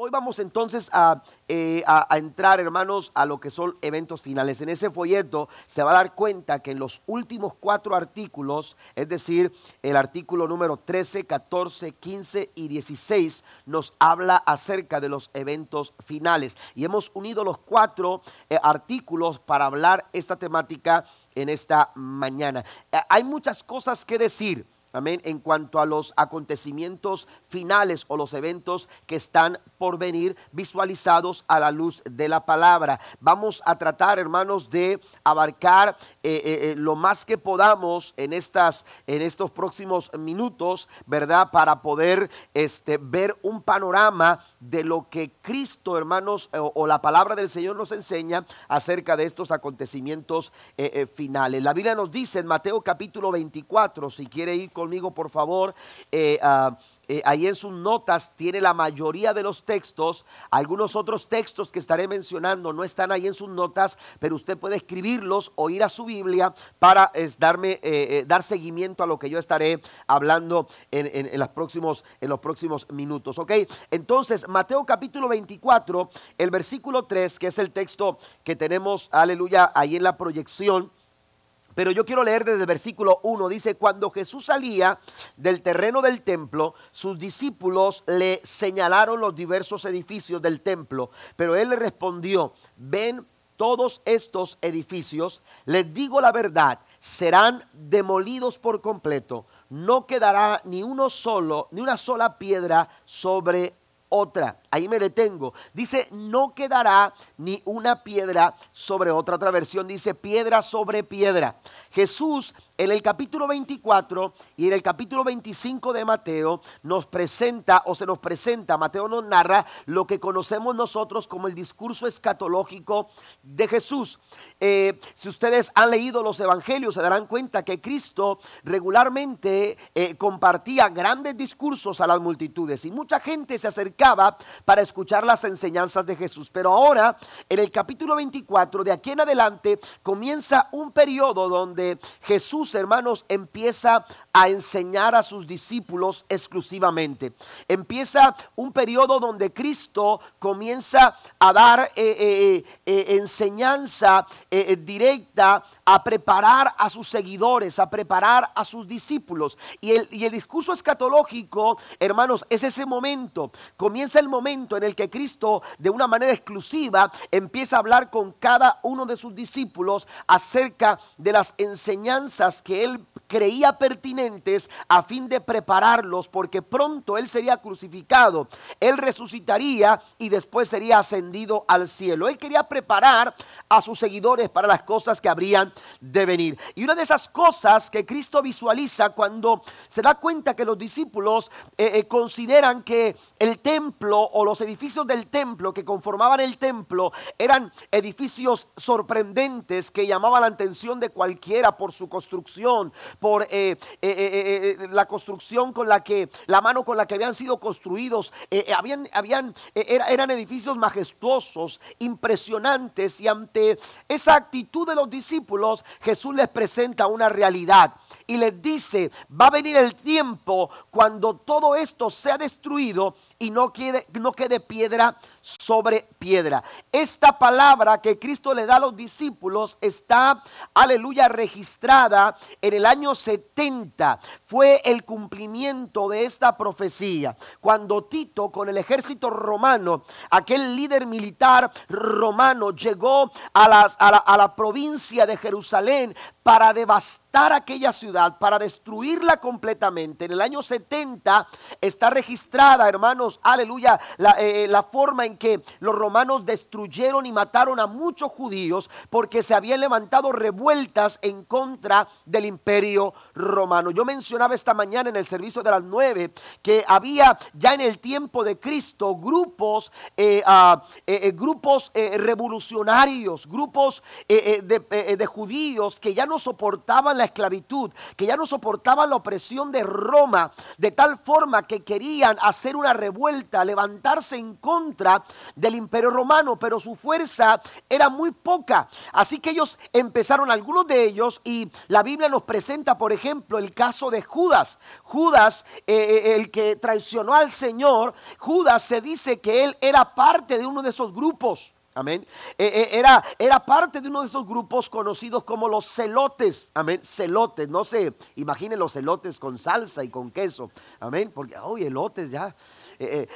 Hoy vamos entonces a, eh, a, entrar, hermanos, a lo que son eventos finales. En ese folleto se va a dar cuenta que en los últimos cuatro artículos, es decir, el artículo número 13, 14, 15 y 16, nos habla acerca de los eventos finales. Y hemos unido los cuatro eh, artículos para hablar esta temática en esta mañana. Eh, hay muchas cosas que decir. Amén. En cuanto a los acontecimientos finales o los eventos que están por venir visualizados a la luz de la palabra. Vamos a tratar, hermanos, de abarcar eh, eh, lo más que podamos en, estas, en estos próximos minutos, ¿verdad? Para poder este, ver un panorama de lo que Cristo, hermanos, o, o la palabra del Señor nos enseña acerca de estos acontecimientos eh, finales. La Biblia nos dice en Mateo capítulo 24, si quiere ir conmigo, por favor. Eh, uh, eh, ahí en sus notas tiene la mayoría de los textos. Algunos otros textos que estaré mencionando no están ahí en sus notas, pero usted puede escribirlos o ir a su Biblia para darme, eh, dar seguimiento a lo que yo estaré hablando en, en, en, los próximos, en los próximos minutos. ¿Ok? Entonces, Mateo capítulo 24, el versículo 3, que es el texto que tenemos, aleluya, ahí en la proyección. Pero yo quiero leer desde el versículo 1. Dice, cuando Jesús salía del terreno del templo, sus discípulos le señalaron los diversos edificios del templo. Pero él le respondió, ven todos estos edificios, les digo la verdad, serán demolidos por completo. No quedará ni uno solo, ni una sola piedra sobre otra. Ahí me detengo. Dice, no quedará ni una piedra sobre otra. Otra versión dice, piedra sobre piedra. Jesús en el capítulo 24 y en el capítulo 25 de Mateo nos presenta o se nos presenta, Mateo nos narra lo que conocemos nosotros como el discurso escatológico de Jesús. Eh, si ustedes han leído los evangelios se darán cuenta que Cristo regularmente eh, compartía grandes discursos a las multitudes y mucha gente se acercaba para escuchar las enseñanzas de Jesús. Pero ahora, en el capítulo 24, de aquí en adelante, comienza un periodo donde Jesús, hermanos, empieza a enseñar a sus discípulos exclusivamente. Empieza un periodo donde Cristo comienza a dar eh, eh, eh, enseñanza directa, a preparar a sus seguidores, a preparar a sus discípulos. Y el discurso escatológico, hermanos, es ese momento. Comienza el momento en el que Cristo, de una manera exclusiva, empieza a hablar con cada uno de sus discípulos acerca de las enseñanzas que él creía pertinentes a fin de prepararlos, porque pronto Él sería crucificado, Él resucitaría y después sería ascendido al cielo. Él quería preparar a sus seguidores para las cosas que habrían de venir. Y una de esas cosas que Cristo visualiza cuando se da cuenta que los discípulos eh, eh, consideran que el templo o los edificios del templo que conformaban el templo eran edificios sorprendentes que llamaban la atención de cualquiera por su construcción, por eh, eh, eh, la construcción con la que, la mano con la que habían sido construidos. Habían, habían, era, eran edificios majestuosos, impresionantes, y ante esa actitud de los discípulos, Jesús les presenta una realidad y les dice, va a venir el tiempo cuando todo esto sea destruido y no quede, no quede piedra sobre piedra. Esta palabra que Cristo le da a los discípulos está, aleluya, registrada en el año 70. Fue el cumplimiento de esta profecía. Cuando Tito con el ejército romano, aquel líder militar romano, llegó a, las, a, la, a la provincia de Jerusalén para devastar aquella ciudad, para destruirla completamente. En el año 70 está registrada, hermanos, aleluya, la, eh, la forma en que los romanos destruyeron y mataron a muchos judíos porque se habían levantado revueltas en contra del imperio romano. Yo mencionaba esta mañana en el servicio de las nueve que había ya en el tiempo de Cristo grupos, eh, uh, eh, grupos revolucionarios, grupos de, de judíos que ya no soportaban la esclavitud, que ya no soportaban la opresión de Roma, de tal forma que querían hacer una revuelta, levantarse en contra del imperio romano, pero su fuerza era muy poca. Así que ellos empezaron, algunos de ellos, y la Biblia nos presenta, por ejemplo, el caso de Judas. Judas, eh, eh, el que traicionó al Señor, Judas se dice que él era parte de uno de esos grupos. Amén. Eh, era, era parte de uno de esos grupos conocidos como los celotes. Amén. Celotes. No se imaginen los celotes con salsa y con queso. Amén. Porque, hoy elotes ya.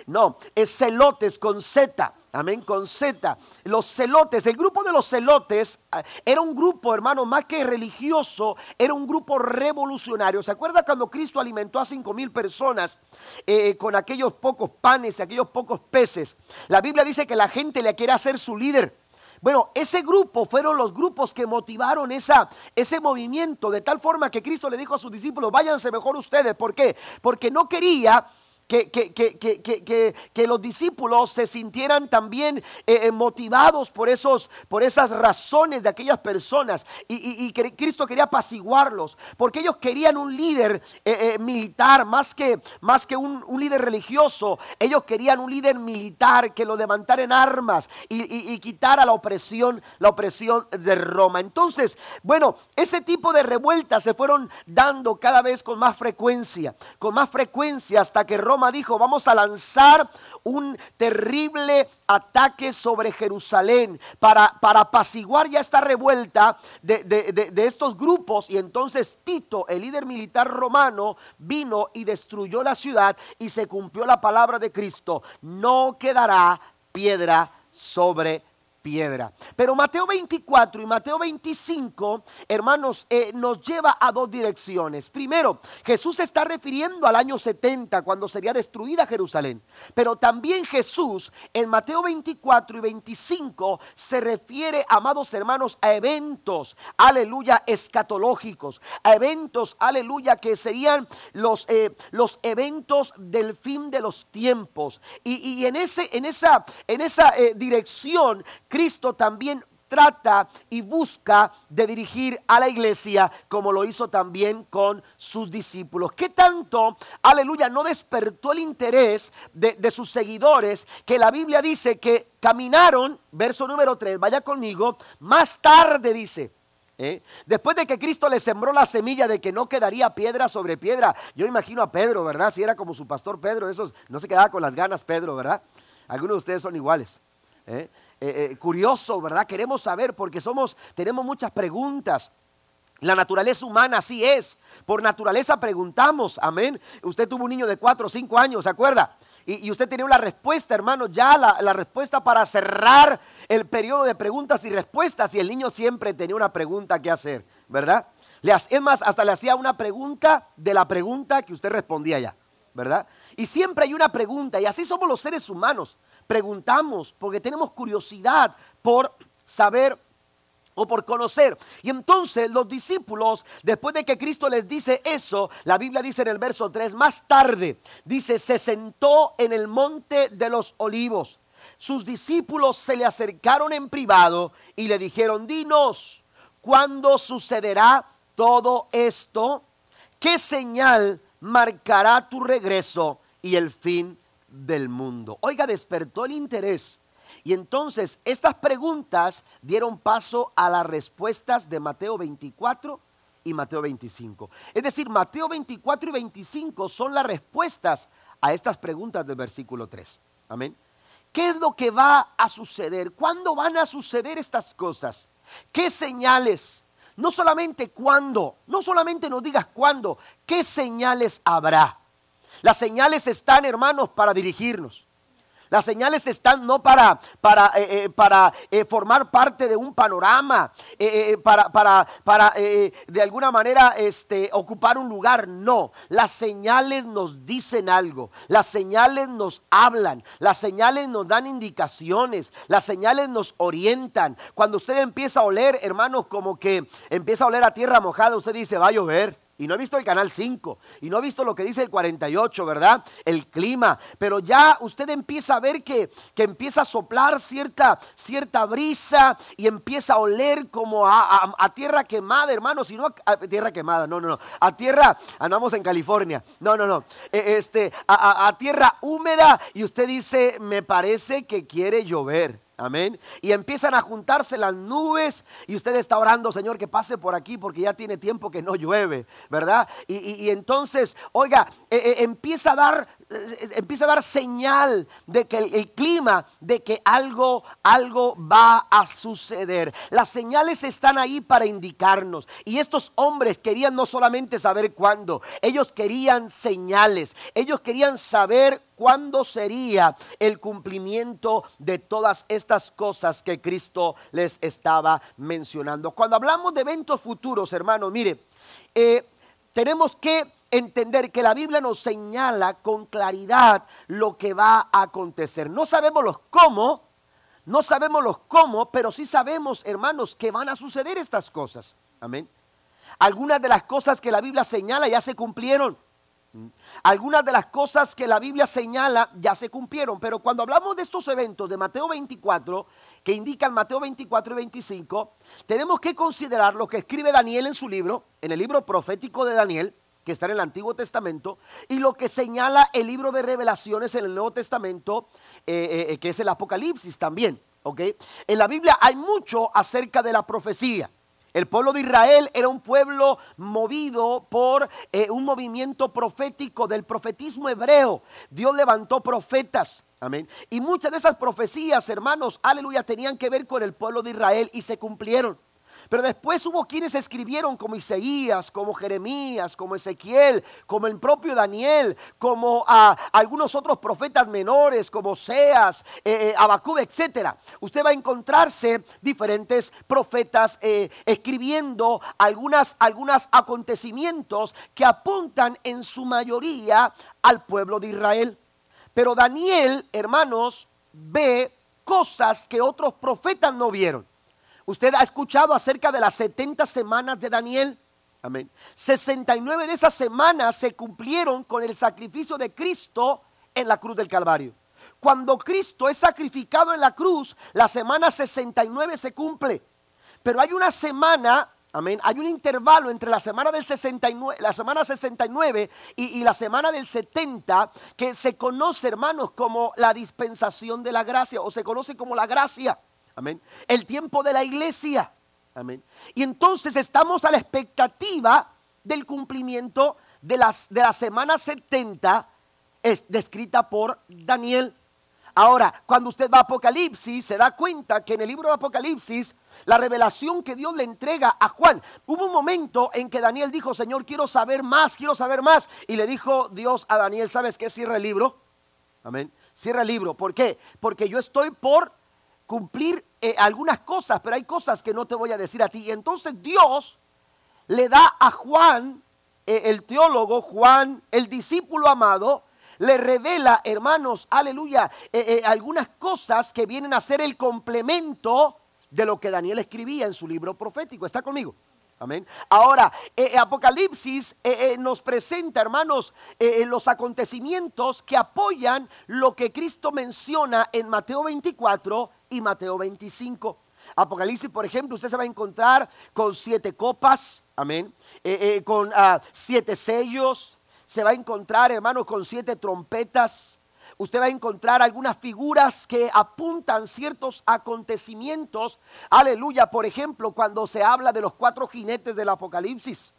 No, es celotes con Z. Amén, con Z. Los celotes, el grupo de los celotes ah, era un grupo, hermano, más que religioso, era un grupo revolucionario. ¿Se acuerda cuando Cristo alimentó a cinco mil personas eh, con aquellos pocos panes y aquellos pocos peces? La Biblia dice que la gente le quiere hacer su líder. Bueno, ese grupo fueron los grupos que motivaron esa, ese movimiento de tal forma que Cristo le dijo a sus discípulos, váyanse mejor ustedes. ¿Por qué? Porque no quería que, que, que, los discípulos se sintieran también eh, eh, motivados por, esos, por esas razones de aquellas personas. Y, y, Cristo quería apaciguarlos, porque ellos querían un líder eh, militar más que, más que un, un, líder religioso. Ellos querían un líder militar que lo levantara en armas y, y quitara la opresión, la opresión de Roma. Entonces, bueno, ese tipo de revueltas se fueron dando cada vez con más frecuencia, con más frecuencia hasta que Roma dijo, vamos a lanzar un terrible ataque sobre Jerusalén para, para apaciguar ya esta revuelta de, de estos grupos. Y entonces Tito, el líder militar romano, vino y destruyó la ciudad y se cumplió la palabra de Cristo. No quedará piedra sobre piedra. Pero Mateo 24 y Mateo 25, hermanos, eh, nos lleva a dos direcciones. Primero, Jesús está refiriendo al año 70, cuando sería destruida Jerusalén. Pero también Jesús en Mateo 24 y 25 se refiere, amados hermanos, a eventos, aleluya, escatológicos, a eventos, aleluya, que serían los, eh, los eventos del fin de los tiempos. Y, en, ese, en esa, en esa eh, dirección, Cristo también trata y busca de dirigir a la iglesia como lo hizo también con sus discípulos. ¿Qué tanto, aleluya, no despertó el interés de, sus seguidores que la Biblia dice que caminaron, verso número 3, vaya conmigo, más tarde dice. ¿eh? Después de que Cristo le sembró la semilla de que no quedaría piedra sobre piedra, yo imagino a Pedro, ¿verdad? Si era como su pastor Pedro, esos no se quedaba con las ganas Pedro, ¿verdad? Algunos de ustedes son iguales. ¿eh? Eh, eh, curioso, ¿verdad? Queremos saber porque somos, tenemos muchas preguntas. La naturaleza humana así es. Por naturaleza preguntamos, amén. Usted tuvo un niño de cuatro o cinco años, ¿se acuerda? Y, usted tenía una respuesta, hermano, ya la, la, respuesta para cerrar el periodo de preguntas y respuestas. Y el niño siempre tenía una pregunta que hacer, ¿verdad? Es más, hasta le hacía una pregunta de la pregunta que usted respondía ya, ¿verdad? Y siempre hay una pregunta, y así somos los seres humanos preguntamos porque tenemos curiosidad por saber o por conocer. Y entonces los discípulos, después de que Cristo les dice eso, la Biblia dice en el verso 3, más tarde, dice, se sentó en el monte de los olivos. Sus discípulos se le acercaron en privado y le dijeron, dinos, ¿cuándo sucederá todo esto? ¿Qué señal marcará tu regreso y el fin del mundo. Oiga, despertó el interés. Y entonces estas preguntas dieron paso a las respuestas de Mateo 24 y Mateo 25. Es decir, Mateo 24 y 25 son las respuestas a estas preguntas del versículo 3. Amén. ¿Qué es lo que va a suceder? ¿Cuándo van a suceder estas cosas? ¿Qué señales? No solamente cuándo, no solamente nos digas cuándo, ¿qué señales habrá? Las señales están, hermanos, para dirigirnos. Las señales están no para, para, eh, eh, para eh, formar parte de un panorama, para, para, para de alguna manera este, ocupar un lugar. No, las señales nos dicen algo, las señales nos hablan, las señales nos dan indicaciones, las señales nos orientan. Cuando usted empieza a oler, hermanos, como que empieza a oler a tierra mojada, usted dice, va a llover y no he visto el canal 5 y no he visto lo que dice el 48, ¿verdad? El clima, pero ya usted empieza a ver que, que empieza a soplar cierta, cierta brisa y empieza a oler como a, tierra quemada, hermano, si no a, tierra quemada, no, no, no, a tierra, andamos en California, no, no, no, e, este, a tierra húmeda y usted dice, me parece que quiere llover. Amén. Y empiezan a juntarse las nubes y usted está orando, Señor, que pase por aquí porque ya tiene tiempo que no llueve, ¿verdad? Y, entonces, oiga, eh, eh, empieza a dar empieza a dar señal de que el, clima, de que algo, algo va a suceder. Las señales están ahí para indicarnos. Y estos hombres querían no solamente saber cuándo, ellos querían señales. Ellos querían saber cuándo sería el cumplimiento de todas estas cosas que Cristo les estaba mencionando. Cuando hablamos de eventos futuros, hermanos, mire, eh, tenemos que entender que la Biblia nos señala con claridad lo que va a acontecer. No sabemos los cómo, no sabemos los cómo, pero sí sabemos, hermanos, que van a suceder estas cosas. Amén. Algunas de las cosas que la Biblia señala ya se cumplieron. Algunas de las cosas que la Biblia señala ya se cumplieron, pero cuando hablamos de estos eventos de Mateo 24, que indican Mateo 24 y 25, tenemos que considerar lo que escribe Daniel en su libro, en el libro profético de Daniel, que está en el Antiguo Testamento, y lo que señala el libro de revelaciones en el Nuevo Testamento, eh, eh, que es el Apocalipsis también. En la Biblia hay mucho acerca de la profecía. El pueblo de Israel era un pueblo movido por eh, un movimiento profético del profetismo hebreo. Dios levantó profetas. Amén. Y muchas de esas profecías, hermanos, aleluya, tenían que ver con el pueblo de Israel y se cumplieron. Pero después hubo quienes escribieron como Isaías, como Jeremías, como Ezequiel, como el propio Daniel, como a algunos otros profetas menores como Seas, eh, eh etc. Usted va a encontrarse diferentes profetas eh, escribiendo algunas, algunos acontecimientos que apuntan en su mayoría al pueblo de Israel. Pero Daniel, hermanos, ve cosas que otros profetas no vieron. Usted ha escuchado acerca de las 70 semanas de Daniel. Amén. 69 de esas semanas se cumplieron con el sacrificio de Cristo en la cruz del Calvario. Cuando Cristo es sacrificado en la cruz, la semana 69 se cumple. Pero hay una semana, amén, hay un intervalo entre la semana del 69, la semana 69 y, y la semana del 70 que se conoce, hermanos, como la dispensación de la gracia o se conoce como la gracia. Amén. El tiempo de la iglesia. Amén. Y entonces estamos a la expectativa del cumplimiento de, las, de la semana 70 es descrita por Daniel. Ahora, cuando usted va a Apocalipsis, se da cuenta que en el libro de Apocalipsis, la revelación que Dios le entrega a Juan, hubo un momento en que Daniel dijo, Señor, quiero saber más, quiero saber más. Y le dijo Dios a Daniel, ¿sabes qué? Cierra el libro. Amén. Cierra el libro. ¿Por qué? Porque yo estoy por cumplir eh, algunas cosas, pero hay cosas que no te voy a decir a ti. Y entonces Dios le da a Juan, eh, el teólogo, Juan, el discípulo amado, le revela, hermanos, aleluya, eh, algunas cosas que vienen a ser el complemento de lo que Daniel escribía en su libro profético. ¿Está conmigo? Amén. Ahora, Apocalipsis nos presenta, hermanos, los acontecimientos que apoyan lo que Cristo menciona en Mateo 24 y Mateo 25. Apocalipsis, por ejemplo, usted se va a encontrar con siete copas, amén, eh, eh, con ah, siete sellos, se va a encontrar, hermanos, con siete trompetas. Usted va a encontrar algunas figuras que apuntan ciertos acontecimientos. Aleluya, por ejemplo, cuando se habla de los cuatro jinetes del Apocalipsis.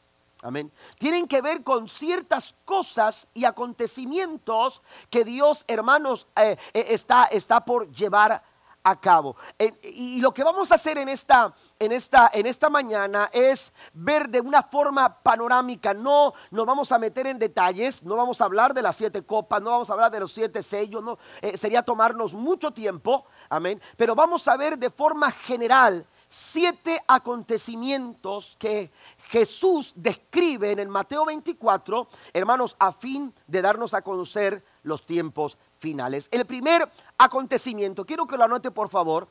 Amén. Tienen que ver con ciertas cosas y acontecimientos que Dios, hermanos, eh, está, está por llevar a cabo. y lo que vamos a hacer en esta, en, esta, en esta mañana es ver de una forma panorámica. No nos vamos a meter en detalles, no vamos a hablar de las siete copas, no vamos a hablar de los siete sellos, no, eh, sería tomarnos mucho tiempo, amén. Pero vamos a ver de forma general siete acontecimientos que Jesús describe en el Mateo 24, hermanos, a fin de darnos a conocer los tiempos finales. El primer acontecimiento, quiero que lo anote por favor,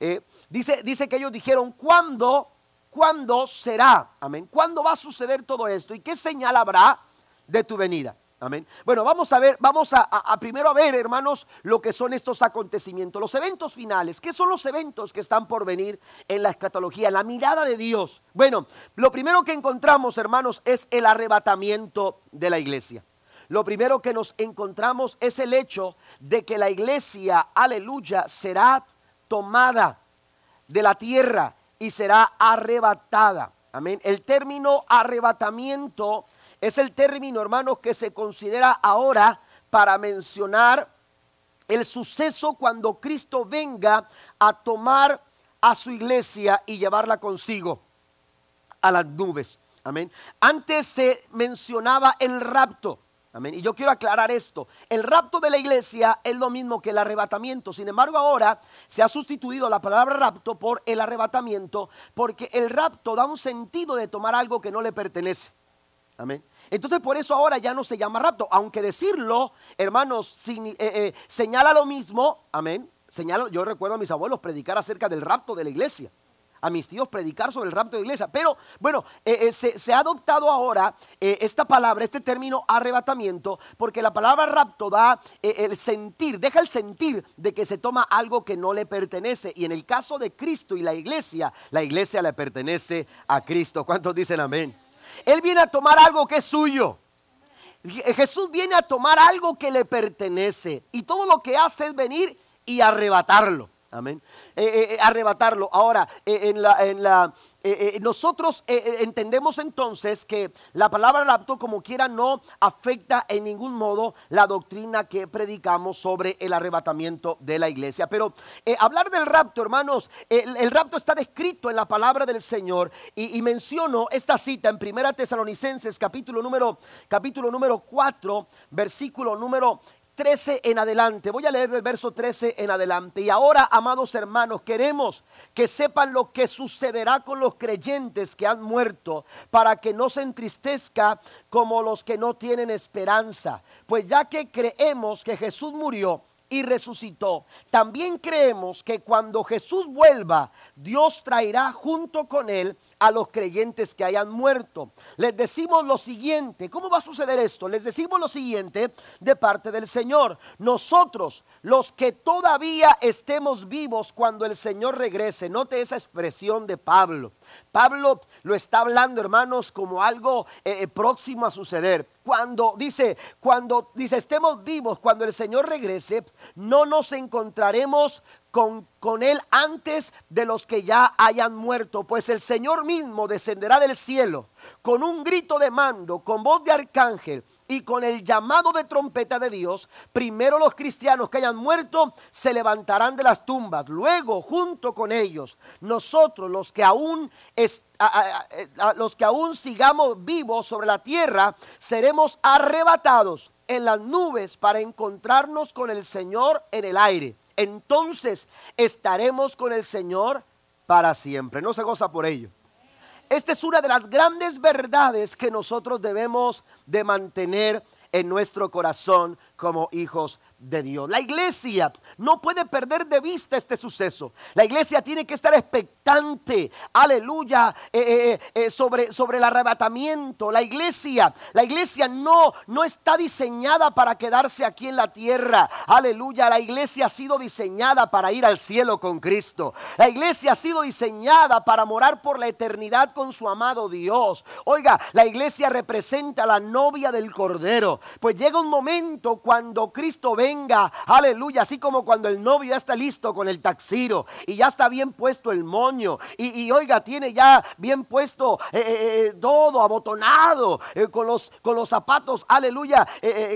eh, dice, dice que ellos dijeron, cuando ¿cuándo será? Amén. ¿Cuándo va a suceder todo esto? ¿Y qué señal habrá de tu venida? Amén. Bueno, vamos a ver, vamos a, primero a ver, hermanos, lo que son estos acontecimientos, los eventos finales. ¿Qué son los eventos que están por venir en la escatología, la mirada de Dios? Bueno, lo primero que encontramos, hermanos, es el arrebatamiento de la iglesia. Lo primero que nos encontramos es el hecho de que la iglesia, aleluya, será tomada de la tierra y será arrebatada. Amén. El término arrebatamiento es el término, hermanos, que se considera ahora para mencionar el suceso cuando Cristo venga a tomar a su iglesia y llevarla consigo a las nubes. Amén. Antes se mencionaba el rapto. Amén. Y yo quiero aclarar esto. El rapto de la iglesia es lo mismo que el arrebatamiento. Sin embargo, ahora se ha sustituido la palabra rapto por el arrebatamiento porque el rapto da un sentido de tomar algo que no le pertenece. Amén. Entonces por eso ahora ya no se llama rapto, aunque decirlo, hermanos, eh, eh, señala lo mismo, amén. Señalo, yo recuerdo a mis abuelos predicar acerca del rapto de la iglesia a mis tíos predicar sobre el rapto de iglesia. Pero bueno, eh, se, ha adoptado ahora esta palabra, este término arrebatamiento, porque la palabra rapto da el sentir, deja el sentir de que se toma algo que no le pertenece. Y en el caso de Cristo y la iglesia, la iglesia le pertenece a Cristo. ¿Cuántos dicen amén? Él viene a tomar algo que es suyo. Jesús viene a tomar algo que le pertenece. Y todo lo que hace es venir y arrebatarlo. Amén. Eh, eh, eh, arrebatarlo. Ahora, en la, en la nosotros entendemos entonces que la palabra rapto, como quiera, no afecta en ningún modo la doctrina que predicamos sobre el arrebatamiento de la iglesia. Pero hablar del rapto, hermanos, el, rapto está descrito en la palabra del Señor y, y menciono esta cita en Primera Tesalonicenses, capítulo número, capítulo número 4, versículo número 13 en adelante. Voy a leer del verso 13 en adelante. Y ahora, amados hermanos, queremos que sepan lo que sucederá con los creyentes que han muerto, para que no se entristezca como los que no tienen esperanza. Pues ya que creemos que Jesús murió, y resucitó. También creemos que cuando Jesús vuelva, Dios traerá junto con él a los creyentes que hayan muerto. Les decimos lo siguiente, ¿cómo va a suceder esto? Les decimos lo siguiente de parte del Señor. Nosotros, los que todavía estemos vivos cuando el Señor regrese, note esa expresión de Pablo. Pablo lo está hablando, hermanos, como algo eh, eh, próximo a suceder. Cuando dice, cuando dice, estemos vivos, cuando el Señor regrese, no nos encontraremos con, con, Él antes de los que ya hayan muerto, pues el Señor mismo descenderá del cielo con un grito de mando, con voz de arcángel y con el llamado de trompeta de Dios. Primero los cristianos que hayan muerto se levantarán de las tumbas, luego junto con ellos nosotros los que aún los que aún sigamos vivos sobre la tierra seremos arrebatados en las nubes para encontrarnos con el Señor en el aire entonces estaremos con el Señor para siempre. No se goza por ello. Esta es una de las grandes verdades que nosotros debemos de mantener en nuestro corazón como hijos de Dios. La iglesia no puede perder de vista este suceso. La iglesia tiene que estar expectante, aleluya, eh, eh, eh, sobre, sobre el arrebatamiento. La iglesia, la iglesia no, no está diseñada para quedarse aquí en la tierra. Aleluya, la iglesia ha sido diseñada para ir al cielo con Cristo. La iglesia ha sido diseñada para morar por la eternidad con su amado Dios. Oiga, la iglesia representa a la novia del Cordero. Pues llega un momento cuando Cristo ve venga, aleluya, así como cuando el novio ya está listo con el taxiro y ya está bien puesto el moño y, oiga, tiene ya bien puesto eh, eh, eh, todo abotonado con, los, con los zapatos, aleluya,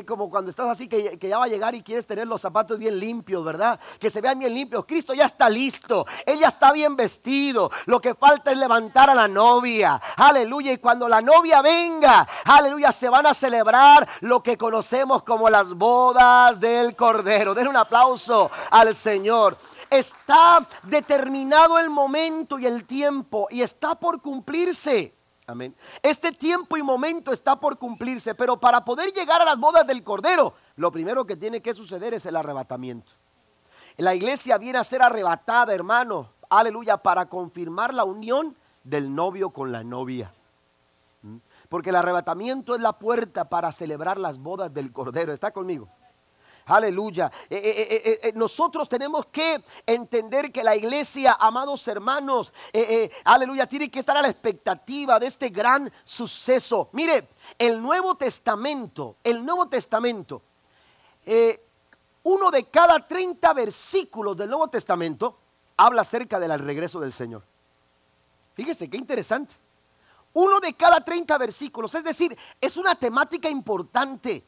como cuando estás así que, que, ya va a llegar y quieres tener los zapatos bien limpios, ¿verdad? Que se vean bien limpios. Cristo ya está listo, ella está bien vestido, lo que falta es levantar a la novia, aleluya, y cuando la novia venga, aleluya, se van a celebrar lo que conocemos como las bodas del Cordero. Den un aplauso al Señor. Está determinado el momento y el tiempo y está por cumplirse. Amén. Este tiempo y momento está por cumplirse, pero para poder llegar a las bodas del Cordero, lo primero que tiene que suceder es el arrebatamiento. La iglesia viene a ser arrebatada, hermano, aleluya, para confirmar la unión del novio con la novia. Porque el arrebatamiento es la puerta para celebrar las bodas del Cordero. ¿Está conmigo? Aleluya. Eh, eh, eh, nosotros tenemos que entender que la iglesia, amados hermanos, aleluya, tiene que estar a la expectativa de este gran suceso. Mire, el Nuevo Testamento, el Nuevo Testamento, uno de cada 30 versículos del Nuevo Testamento habla acerca del regreso del Señor. Fíjese qué interesante. Uno de cada 30 versículos, es decir, es una temática importante.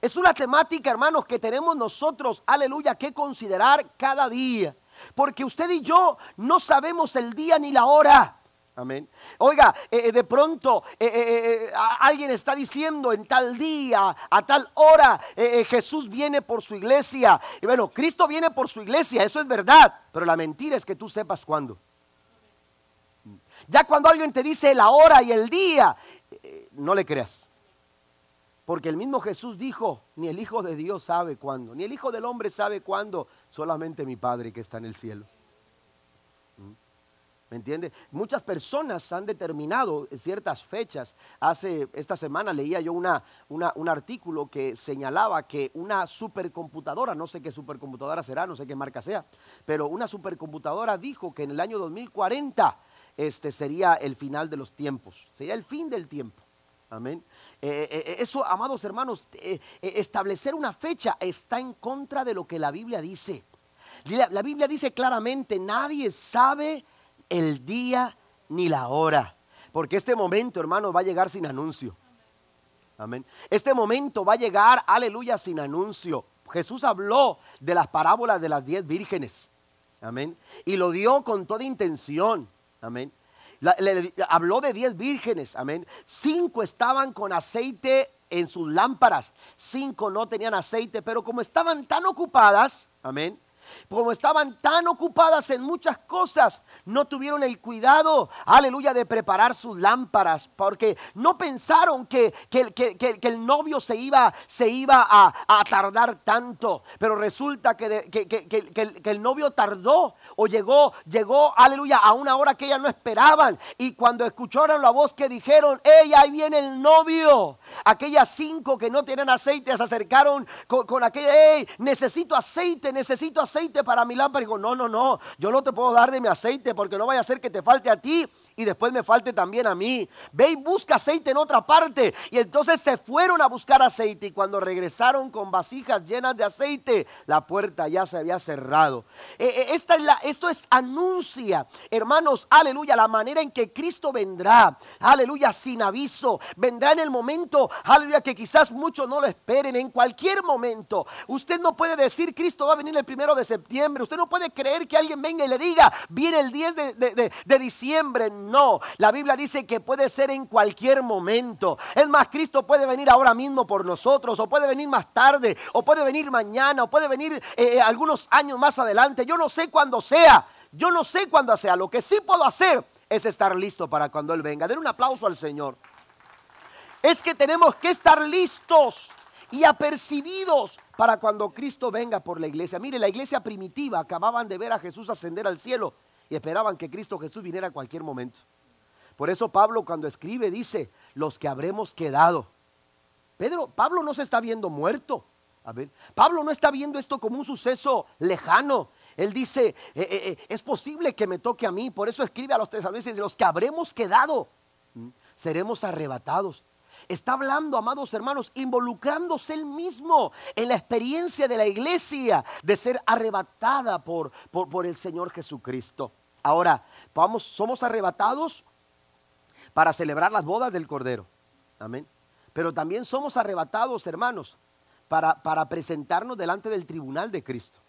Es una temática, hermanos, que tenemos nosotros, aleluya, que considerar cada día. Porque usted y yo no sabemos el día ni la hora. Amén. Oiga, eh, eh, de pronto eh, alguien está diciendo en tal día, a tal hora, Jesús viene por su iglesia. Y bueno, Cristo viene por su iglesia, eso es verdad. Pero la mentira es que tú sepas cuándo. Ya cuando alguien te dice la hora y el día, no le creas. Porque el mismo Jesús dijo, ni el Hijo de Dios sabe cuándo, ni el Hijo del Hombre sabe cuándo, solamente mi Padre que está en el cielo. ¿Mm? ¿Me entiende? Muchas personas han determinado ciertas fechas. Hace esta semana leía yo una, un artículo que señalaba que una supercomputadora, no sé qué supercomputadora será, no sé qué marca sea, pero una supercomputadora dijo que en el año 2040 este sería el final de los tiempos, sería el fin del tiempo. Amén. Eh, eh, eh, eso, amados hermanos, establecer una fecha está en contra de lo que la Biblia dice. La, Biblia dice claramente, nadie sabe el día ni la hora. Porque este momento, hermanos, va a llegar sin anuncio. Amén. Este momento va a llegar, aleluya, sin anuncio. Jesús habló de las parábolas de las diez vírgenes. Amén. Y lo dio con toda intención. Amén le, habló de diez vírgenes, amén. Cinco estaban con aceite en sus lámparas, cinco no tenían aceite, pero como estaban tan ocupadas, amén, como estaban tan ocupadas en muchas cosas, no tuvieron el cuidado, aleluya, de preparar sus lámparas, porque no pensaron que, que, el novio se iba, se iba a, tardar tanto. Pero resulta que, el, novio tardó o llegó, llegó, aleluya, a una hora que ellas no esperaban. Y cuando escucharon la voz que dijeron, ella ahí viene el novio. Aquellas cinco que no tienen aceite se acercaron con, con aquella, hey, necesito aceite, necesito aceite aceite para mi lámpara. Y digo, no, no, no, yo no te puedo dar de mi aceite porque no vaya a ser que te falte a ti y después me falte también a mí. Ve y busca aceite en otra parte. Y entonces se fueron a buscar aceite y cuando regresaron con vasijas llenas de aceite, la puerta ya se había cerrado. Eh, eh, esta esto es anuncia, hermanos, aleluya, la manera en que Cristo vendrá, aleluya, sin aviso. Vendrá en el momento, aleluya, que quizás muchos no lo esperen, en cualquier momento. Usted no puede decir Cristo va a venir el primero de septiembre. Usted no puede creer que alguien venga y le diga, viene el 10 de, de, de diciembre. No, la Biblia dice que puede ser en cualquier momento. Es más, Cristo puede venir ahora mismo por nosotros, o puede venir más tarde, o puede venir mañana, o puede venir eh, eh, algunos años más adelante. Yo no sé cuándo sea, yo no sé cuándo sea. Lo que sí puedo hacer es estar listo para cuando Él venga. Den un aplauso al Señor. Es que tenemos que estar listos y apercibidos para cuando Cristo venga por la iglesia. Mire, la iglesia primitiva acababan de ver a Jesús ascender al cielo y esperaban que Cristo Jesús viniera a cualquier momento. Por eso Pablo cuando escribe dice, los que habremos quedado. Pedro, Pablo no se está viendo muerto. A ver, Pablo no está viendo esto como un suceso lejano. Él dice, eh, eh, eh, es posible que me toque a mí. Por eso escribe a los tesalonicenses, los que habremos quedado, seremos arrebatados. Está hablando, amados hermanos, involucrándose él mismo en la experiencia de la iglesia de ser arrebatada por, por, el Señor Jesucristo. Ahora, vamos, somos arrebatados para celebrar las bodas del Cordero. Amén. Pero también somos arrebatados, hermanos, para, para presentarnos delante del tribunal de Cristo.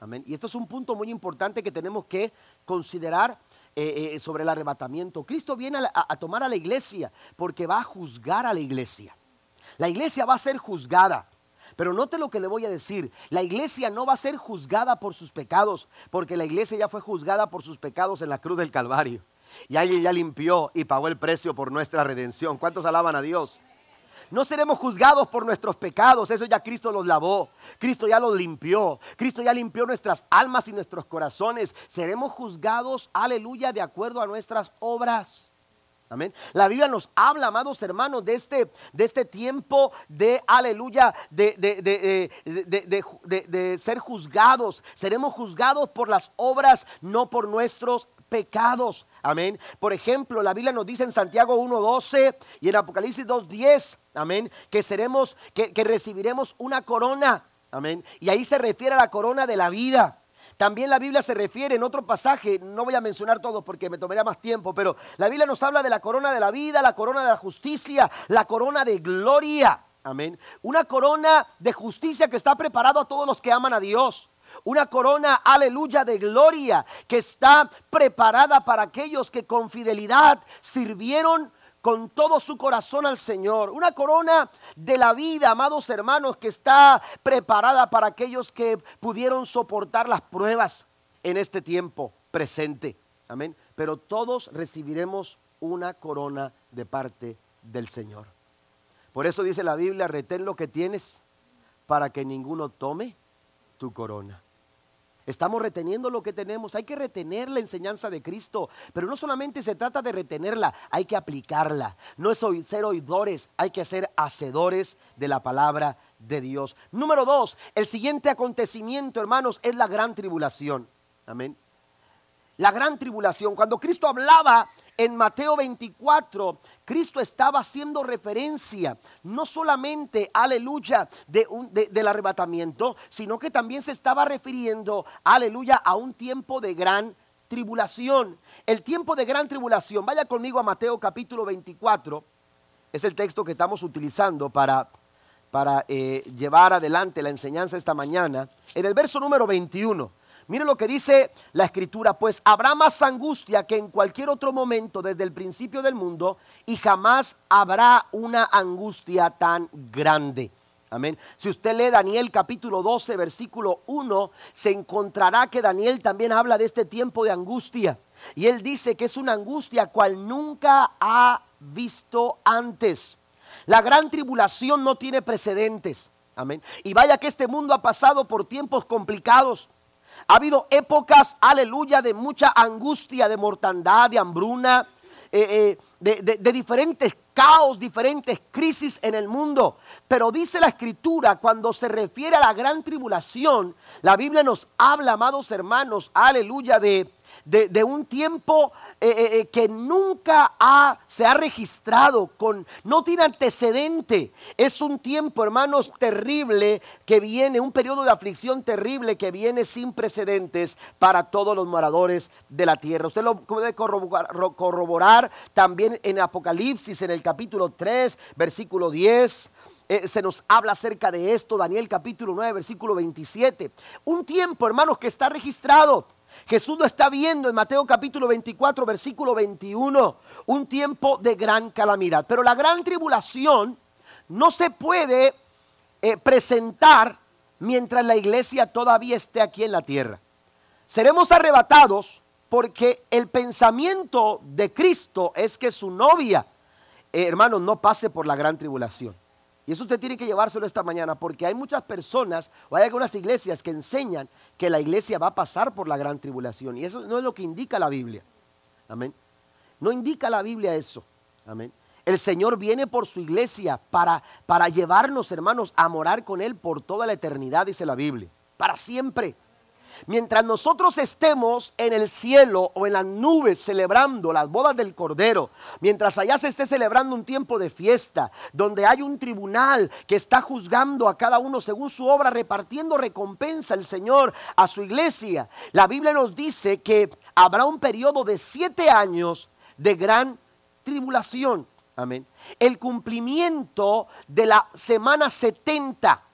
Amén. Y esto es un punto muy importante que tenemos que considerar eh, eh, sobre el arrebatamiento. Cristo viene a, tomar a la iglesia porque va a juzgar a la iglesia. La iglesia va a ser juzgada. Pero note lo que le voy a decir. La iglesia no va a ser juzgada por sus pecados, porque la iglesia ya fue juzgada por sus pecados en la cruz del Calvario. Y alguien ya limpió y pagó el precio por nuestra redención. ¿Cuántos alaban a Dios? No seremos juzgados por nuestros pecados, eso ya Cristo los lavó, Cristo ya los limpió, Cristo ya limpió nuestras almas y nuestros corazones. Seremos juzgados, aleluya, de acuerdo a nuestras obras. Amén. La Biblia nos habla, amados hermanos, de este, de este tiempo de aleluya, de, de, de, ser juzgados. Seremos juzgados por las obras, no por nuestros pecados. Amén. Por ejemplo, la Biblia nos dice en Santiago 1.12 y en Apocalipsis 2.10, amén, que seremos, que, recibiremos una corona. Amén. Y ahí se refiere a la corona de la vida. También la Biblia se refiere en otro pasaje, no voy a mencionar todos porque me tomaría más tiempo, pero la Biblia nos habla de la corona de la vida, la corona de la justicia, la corona de gloria. Amén. Una corona de justicia que está preparado a todos los que aman a Dios. Una corona, aleluya, de gloria que está preparada para aquellos que con fidelidad sirvieron con todo su corazón al Señor. Una corona de la vida, amados hermanos, que está preparada para aquellos que pudieron soportar las pruebas en este tiempo presente. Amén. Pero todos recibiremos una corona de parte del Señor. Por eso dice la Biblia, retén lo que tienes para que ninguno tome tu corona. Estamos reteniendo lo que tenemos. Hay que retener la enseñanza de Cristo. Pero no solamente se trata de retenerla, hay que aplicarla. No es ser oidores, hay que ser hacedores de la palabra de Dios. Número dos, el siguiente acontecimiento, hermanos, es la gran tribulación. Amén. La gran tribulación. Cuando Cristo hablaba en Mateo 24, Cristo estaba haciendo referencia no solamente, aleluya, de del arrebatamiento, sino que también se estaba refiriendo, aleluya, a un tiempo de gran tribulación. El tiempo de gran tribulación, vaya conmigo a Mateo capítulo 24, es el texto que estamos utilizando para, para eh, llevar adelante la enseñanza esta mañana. En el verso número 21. Mire lo que dice la escritura, pues habrá más angustia que en cualquier otro momento desde el principio del mundo y jamás habrá una angustia tan grande. Amén. Si usted lee Daniel capítulo 12, versículo 1, se encontrará que Daniel también habla de este tiempo de angustia. Y él dice que es una angustia cual nunca ha visto antes. La gran tribulación no tiene precedentes. Amén. Y vaya que este mundo ha pasado por tiempos complicados. Ha habido épocas, aleluya, de mucha angustia, de mortandad, de hambruna, eh, eh, de, diferentes caos, diferentes crisis en el mundo. Pero dice la escritura, cuando se refiere a la gran tribulación, la Biblia nos habla, amados hermanos, aleluya, de, de, un tiempo eh, eh, eh, que nunca ha, se ha registrado, con, no tiene antecedente. Es un tiempo, hermanos, terrible que viene, un periodo de aflicción terrible que viene sin precedentes para todos los moradores de la tierra. Usted lo puede corroborar, corroborar también en Apocalipsis, en el capítulo 3, versículo 10 se nos habla acerca de esto, Daniel capítulo 9, versículo 27. Un tiempo, hermanos, que está registrado. Jesús lo está viendo en Mateo capítulo 24, versículo 21, un tiempo de gran calamidad. Pero la gran tribulación no se puede eh, presentar mientras la iglesia todavía esté aquí en la tierra. Seremos arrebatados porque el pensamiento de Cristo es que su novia, eh, hermanos, no pase por la gran tribulación. Y eso usted tiene que llevárselo esta mañana porque hay muchas personas o hay algunas iglesias que enseñan que la iglesia va a pasar por la gran tribulación. Y eso no es lo que indica la Biblia. Amén. No indica la Biblia eso. Amén. El Señor viene por su iglesia para, para llevarnos, hermanos, a morar con Él por toda la eternidad, dice la Biblia. Para siempre. Mientras nosotros estemos en el cielo o en las nubes celebrando las bodas del Cordero, mientras allá se esté celebrando un tiempo de fiesta, donde hay un tribunal que está juzgando a cada uno según su obra, repartiendo recompensa el Señor a su iglesia, la Biblia nos dice que habrá un periodo de siete años de gran tribulación. Amén. El cumplimiento de la semana 70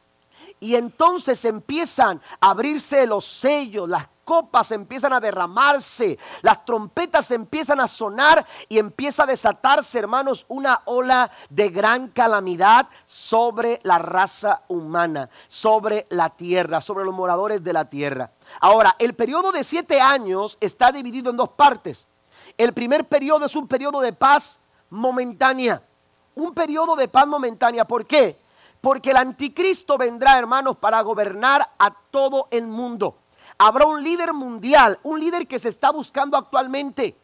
y entonces empiezan a abrirse los sellos, las copas empiezan a derramarse, las trompetas empiezan a sonar y empieza a desatarse, hermanos, una ola de gran calamidad sobre la raza humana, sobre la tierra, sobre los moradores de la tierra. Ahora, el periodo de siete años está dividido en dos partes. El primer periodo es un periodo de paz momentánea un periodo de paz momentánea. ¿Por qué? Porque el anticristo vendrá, hermanos, para gobernar a todo el mundo. Habrá un líder mundial, un líder que se está buscando actualmente.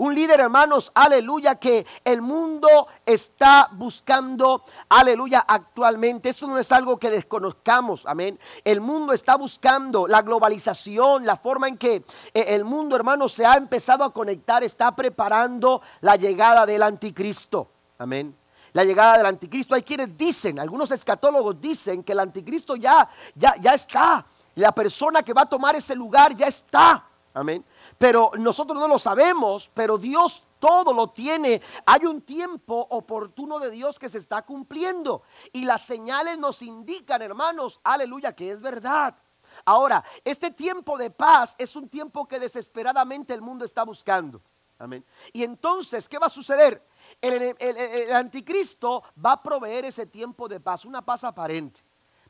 Un líder, hermanos, aleluya, que el mundo está buscando, aleluya, actualmente. Eso no es algo que desconozcamos, amén. El mundo está buscando la globalización, la forma en que eh, el mundo, hermanos, se ha empezado a conectar, está preparando la llegada del anticristo, amén la llegada del anticristo. Hay quienes dicen, algunos escatólogos dicen que el anticristo ya, ya, ya está. La persona que va a tomar ese lugar ya está. Amén. Pero nosotros no lo sabemos, pero Dios todo lo tiene. Hay un tiempo oportuno de Dios que se está cumpliendo. Y las señales nos indican, hermanos, aleluya, que es verdad. Ahora, este tiempo de paz es un tiempo que desesperadamente el mundo está buscando. Amén. Y entonces, ¿qué va a suceder? El, anticristo va a proveer ese tiempo de paz, una paz aparente.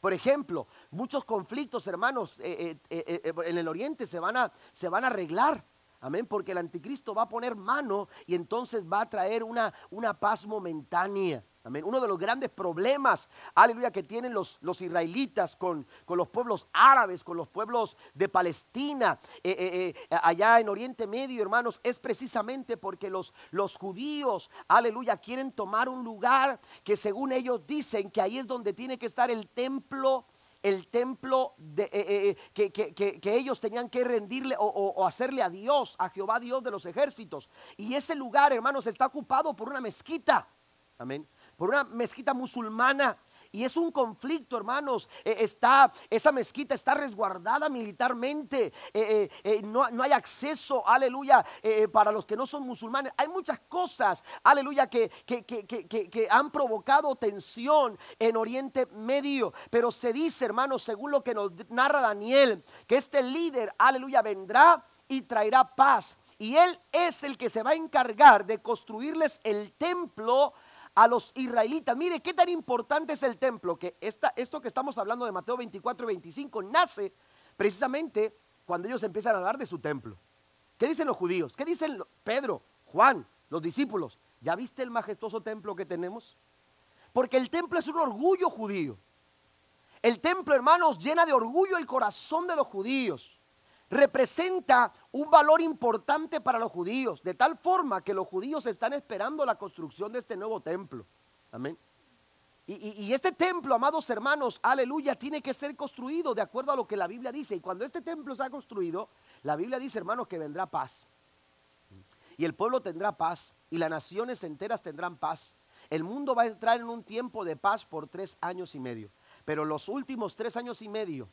Por ejemplo, muchos conflictos, hermanos, eh, eh, eh, en el oriente se van, a, se van a arreglar. Amén, porque el anticristo va a poner mano y entonces va a traer una, una paz momentánea. Amén. Uno de los grandes problemas, aleluya, que tienen los, los israelitas con, con, los pueblos árabes, con los pueblos de Palestina, eh, eh, eh, allá en Oriente Medio, hermanos, es precisamente porque los, los judíos, aleluya, quieren tomar un lugar que según ellos dicen que ahí es donde tiene que estar el templo el templo de, que, ellos tenían que rendirle o, o, hacerle a Dios, a Jehová Dios de los ejércitos. Y ese lugar, hermanos, está ocupado por una mezquita. Amén por una mezquita musulmana. Y es un conflicto, hermanos. Eh, está, esa mezquita está resguardada militarmente. Eh, eh, no, hay acceso, aleluya, para los que no son musulmanes. Hay muchas cosas, aleluya, que, que, que, han provocado tensión en Oriente Medio. Pero se dice, hermanos, según lo que nos narra Daniel, que este líder, aleluya, vendrá y traerá paz. Y él es el que se va a encargar de construirles el templo a los israelitas. Mire, qué tan importante es el templo, que esta, esto que estamos hablando de Mateo 24 y 25 nace precisamente cuando ellos empiezan a hablar de su templo. ¿Qué dicen los judíos? ¿Qué dicen Pedro, Juan, los discípulos? ¿Ya viste el majestuoso templo que tenemos? Porque el templo es un orgullo judío. El templo, hermanos, llena de orgullo el corazón de los judíos representa un valor importante para los judíos, de tal forma que los judíos están esperando la construcción de este nuevo templo. Amén. Y, este templo, amados hermanos, aleluya, tiene que ser construido de acuerdo a lo que la Biblia dice. Y cuando este templo se ha construido, la Biblia dice, hermanos, que vendrá paz. Y el pueblo tendrá paz. Y las naciones enteras tendrán paz. El mundo va a entrar en un tiempo de paz por tres años y medio. Pero los últimos tres años y medio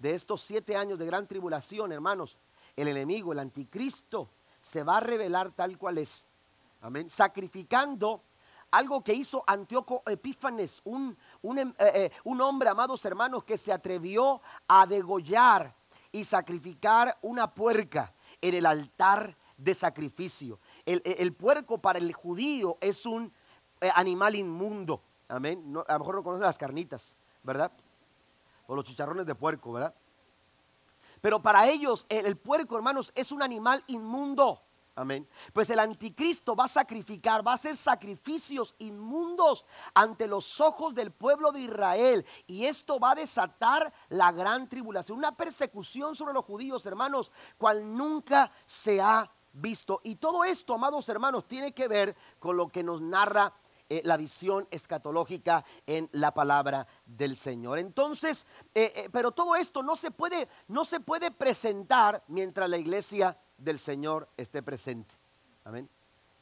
de estos siete años de gran tribulación, hermanos, el enemigo, el anticristo, se va a revelar tal cual es. Amén. Sacrificando algo que hizo Antíoco Epífanes, un, eh, eh, un, hombre, amados hermanos, que se atrevió a degollar y sacrificar una puerca en el altar de sacrificio. El, puerco para el judío es un eh, animal inmundo. Amén. a lo mejor no conoce las carnitas, ¿verdad? O los chicharrones de puerco, ¿verdad? Pero para ellos el, puerco, hermanos, es un animal inmundo. Amén. Pues el anticristo va a sacrificar, va a hacer sacrificios inmundos ante los ojos del pueblo de Israel. Y esto va a desatar la gran tribulación, una persecución sobre los judíos, hermanos, cual nunca se ha visto. Y todo esto, amados hermanos, tiene que ver con lo que nos narra eh, la visión escatológica en la palabra del Señor. Entonces, eh, eh, pero todo esto no se puede, no se puede presentar mientras la iglesia del Señor esté presente. Amén.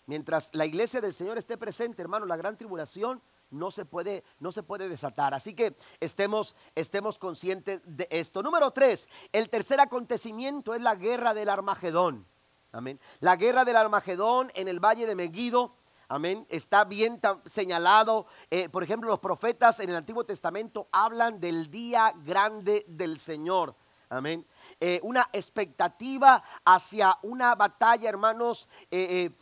Mientras la iglesia del Señor esté presente, hermano, la gran tribulación no se puede, no se puede desatar. Así que estemos, estemos conscientes de esto. Número tres, el tercer acontecimiento es la guerra del Armagedón. Amén. La guerra del Armagedón en el valle de Megiddo Amén. Está bien señalado. Eh, por ejemplo, los profetas en el Antiguo Testamento hablan del día grande del Señor. Amén. Eh, una expectativa hacia una batalla, hermanos, eh,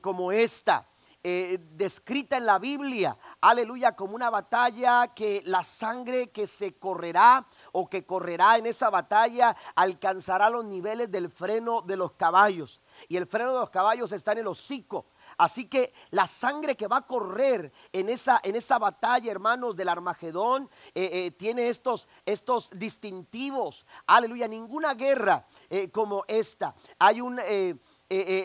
como esta. descrita en la Biblia, aleluya, como una batalla que la sangre que se correrá o que correrá en esa batalla alcanzará los niveles del freno de los caballos. Y el freno de los caballos está en el hocico Así que la sangre que va a correr en esa, en esa batalla, hermanos, del Armagedón, eh, eh, tiene estos, estos distintivos. Aleluya, ninguna guerra eh, como esta. Hay un,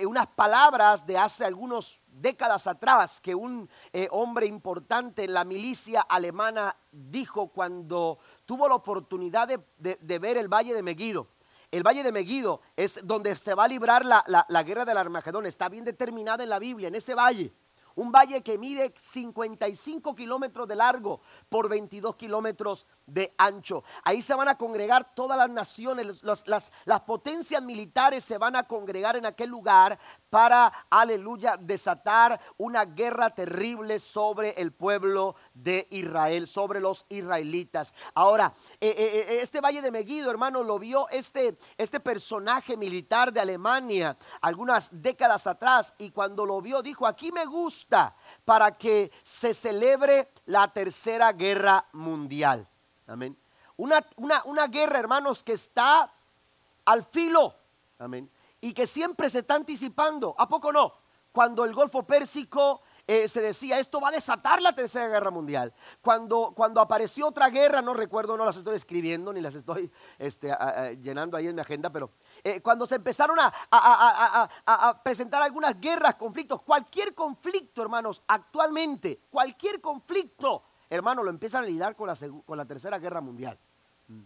unas palabras de hace algunas décadas atrás que un hombre importante en la milicia alemana dijo cuando tuvo la oportunidad de, ver el Valle de Meguido. El Valle de Meguido es donde se va a librar la, la guerra del Armagedón. Está bien determinada en la Biblia, en ese valle. Un valle que mide 55 kilómetros de largo por 22 kilómetros de ancho. Ahí se van a congregar todas las naciones, las, las, potencias militares se van a congregar en aquel lugar para, aleluya, desatar una guerra terrible sobre el pueblo de Israel, sobre los israelitas. Ahora, eh, eh, eh, este valle de Meguido, hermano, lo vio este, este personaje militar de Alemania algunas décadas atrás y cuando lo vio dijo, aquí me gusta para que se celebre la tercera guerra mundial. Amén. Una, una, guerra, hermanos, que está al filo. Amén. Y que siempre se está anticipando. ¿A poco no? Cuando el Golfo Pérsico eh, se decía, esto va a desatar la tercera guerra mundial. Cuando, cuando apareció otra guerra, no recuerdo, no las estoy escribiendo ni las estoy este, llenando ahí en mi agenda, pero eh, cuando se empezaron a, a, presentar algunas guerras, conflictos, cualquier conflicto, hermanos, actualmente, cualquier conflicto hermano, lo empiezan a lidiar con la, con la Tercera Guerra Mundial. Mm.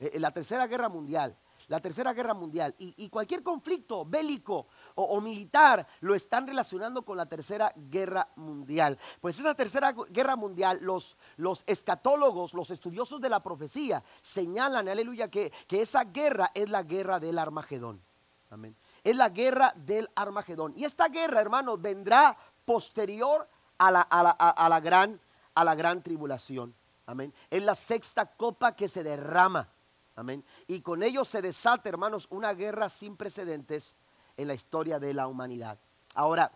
Eh, eh, la Tercera Guerra Mundial. La Tercera Guerra Mundial. Y, cualquier conflicto bélico o, militar lo están relacionando con la Tercera Guerra Mundial. Pues esa Tercera Guerra Mundial, los, los escatólogos, los estudiosos de la profecía, señalan, aleluya, que, que esa guerra es la guerra del Armagedón. Amén. Es la guerra del Armagedón. Y esta guerra, hermano, vendrá posterior a la, a la, a la gran a la gran tribulación. Amén. Es la sexta copa que se derrama. Amén. Y con ello se desata, hermanos, una guerra sin precedentes en la historia de la humanidad. Ahora,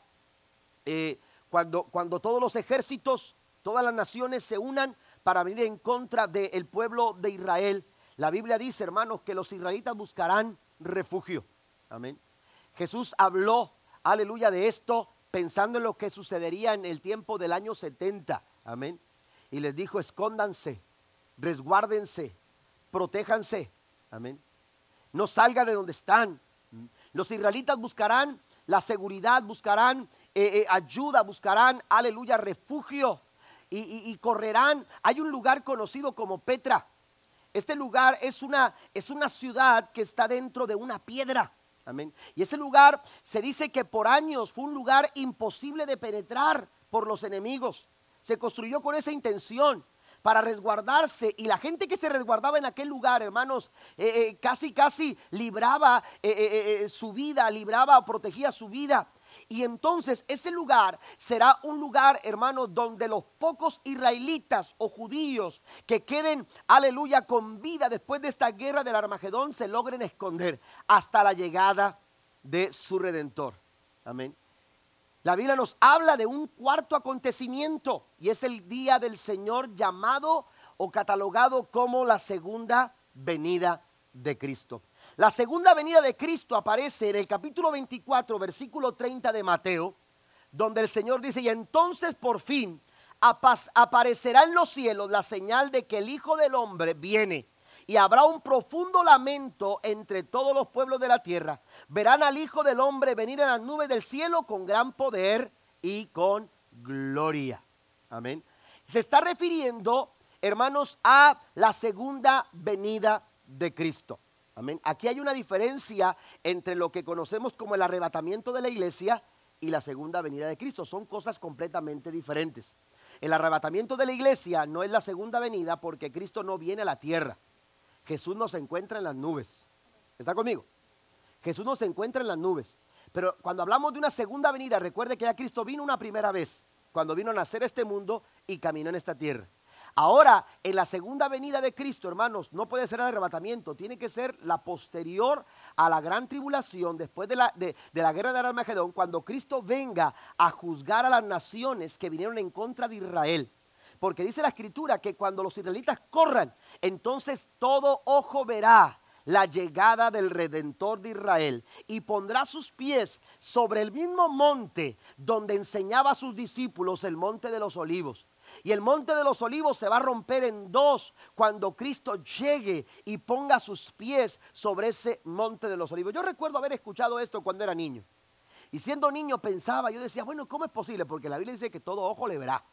eh, cuando, cuando todos los ejércitos, todas las naciones se unan para venir en contra del pueblo de Israel, la Biblia dice, hermanos, que los israelitas buscarán refugio. Amén. Jesús habló, aleluya, de esto pensando en lo que sucedería en el tiempo del año 70. Amén. Y les dijo, escóndanse, resguárdense, protéjanse. Amén. No salga de donde están. Los israelitas buscarán la seguridad, buscarán eh, eh, ayuda, buscarán, aleluya, refugio y, correrán. Hay un lugar conocido como Petra. Este lugar es una, es una ciudad que está dentro de una piedra. Amén. Y ese lugar se dice que por años fue un lugar imposible de penetrar por los enemigos se construyó con esa intención para resguardarse y la gente que se resguardaba en aquel lugar, hermanos, eh, eh, casi, casi libraba eh, su vida, libraba protegía su vida. Y entonces ese lugar será un lugar, hermanos, donde los pocos israelitas o judíos que queden, aleluya, con vida después de esta guerra del Armagedón se logren esconder hasta la llegada de su redentor. Amén. La Biblia nos habla de un cuarto acontecimiento y es el día del Señor llamado o catalogado como la segunda venida de Cristo. La segunda venida de Cristo aparece en el capítulo 24, versículo 30 de Mateo, donde el Señor dice, y entonces por fin aparecerá en los cielos la señal de que el Hijo del Hombre viene y habrá un profundo lamento entre todos los pueblos de la tierra. Verán al Hijo del Hombre venir en las nubes del cielo con gran poder y con gloria. Amén. Se está refiriendo, hermanos, a la segunda venida de Cristo. Amén. Aquí hay una diferencia entre lo que conocemos como el arrebatamiento de la iglesia y la segunda venida de Cristo. Son cosas completamente diferentes. El arrebatamiento de la iglesia no es la segunda venida porque Cristo no viene a la tierra. Jesús nos encuentra en las nubes. ¿Está conmigo? Jesús nos encuentra en las nubes. Pero cuando hablamos de una segunda venida, recuerde que ya Cristo vino una primera vez, cuando vino a nacer este mundo y caminó en esta tierra. Ahora, en la segunda venida de Cristo, hermanos, no puede ser el arrebatamiento, tiene que ser la posterior a la gran tribulación, después de la, de, de la guerra de Armagedón, cuando Cristo venga a juzgar a las naciones que vinieron en contra de Israel. Porque dice la escritura que cuando los israelitas corran, entonces todo ojo verá la llegada del Redentor de Israel y pondrá sus pies sobre el mismo monte donde enseñaba a sus discípulos el monte de los olivos. Y el monte de los olivos se va a romper en dos cuando Cristo llegue y ponga sus pies sobre ese monte de los olivos. Yo recuerdo haber escuchado esto cuando era niño. Y siendo niño pensaba, yo decía, bueno, ¿cómo es posible? Porque la Biblia dice que todo ojo le verá.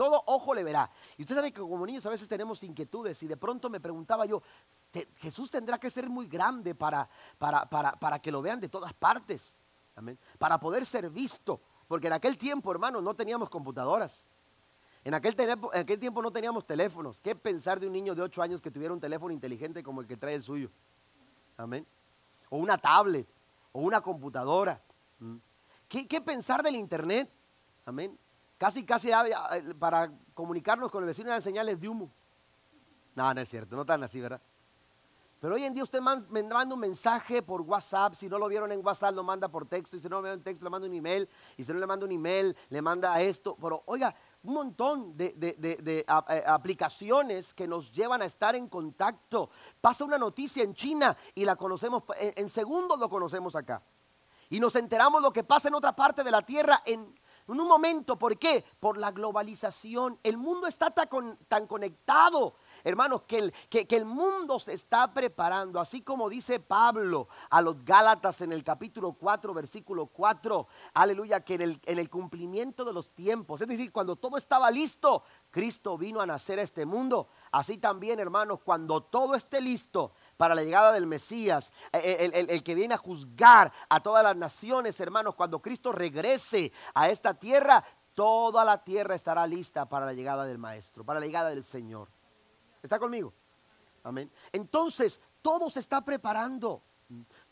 Todo ojo le verá. Y usted sabe que como niños a veces tenemos inquietudes y de pronto me preguntaba yo, Jesús tendrá que ser muy grande para, para, para, para que lo vean de todas partes. Amén. Para poder ser visto. Porque en aquel tiempo, hermano, no teníamos computadoras. En aquel, en aquel, tiempo no teníamos teléfonos. ¿Qué pensar de un niño de 8 años que tuviera un teléfono inteligente como el que trae el suyo? Amén. O una tablet, o una computadora. ¿Mm? ¿Qué, qué pensar del Internet? Amén. Casi, casi eh, para comunicarnos con el vecino eran señales de humo. No, no es cierto, no tan así, ¿verdad? Pero hoy en día usted me manda un mensaje por WhatsApp, si no lo vieron en WhatsApp lo manda por texto, y si no lo vieron en texto le manda un email, y si no le manda un email le manda esto. Pero oiga, un montón de, eh, aplicaciones que nos llevan a estar en contacto. Pasa una noticia en China y la conocemos, en, segundos lo conocemos acá. Y nos enteramos lo que pasa en otra parte de la tierra en, un momento. ¿Por qué? Por la globalización. El mundo está tan conectado hermanos, que el, que, el mundo se está preparando, así como dice Pablo a los Gálatas en el capítulo 4, versículo 4, aleluya, que en el, en el cumplimiento de los tiempos, es decir, cuando todo estaba listo, Cristo vino a nacer a este mundo. Así también, hermanos, cuando todo esté listo, para la llegada del Mesías, el, el, que viene a juzgar a todas las naciones, hermanos, cuando Cristo regrese a esta tierra, toda la tierra estará lista para la llegada del Maestro, para la llegada del Señor. ¿Está conmigo? Amén. Entonces, todo se está preparando.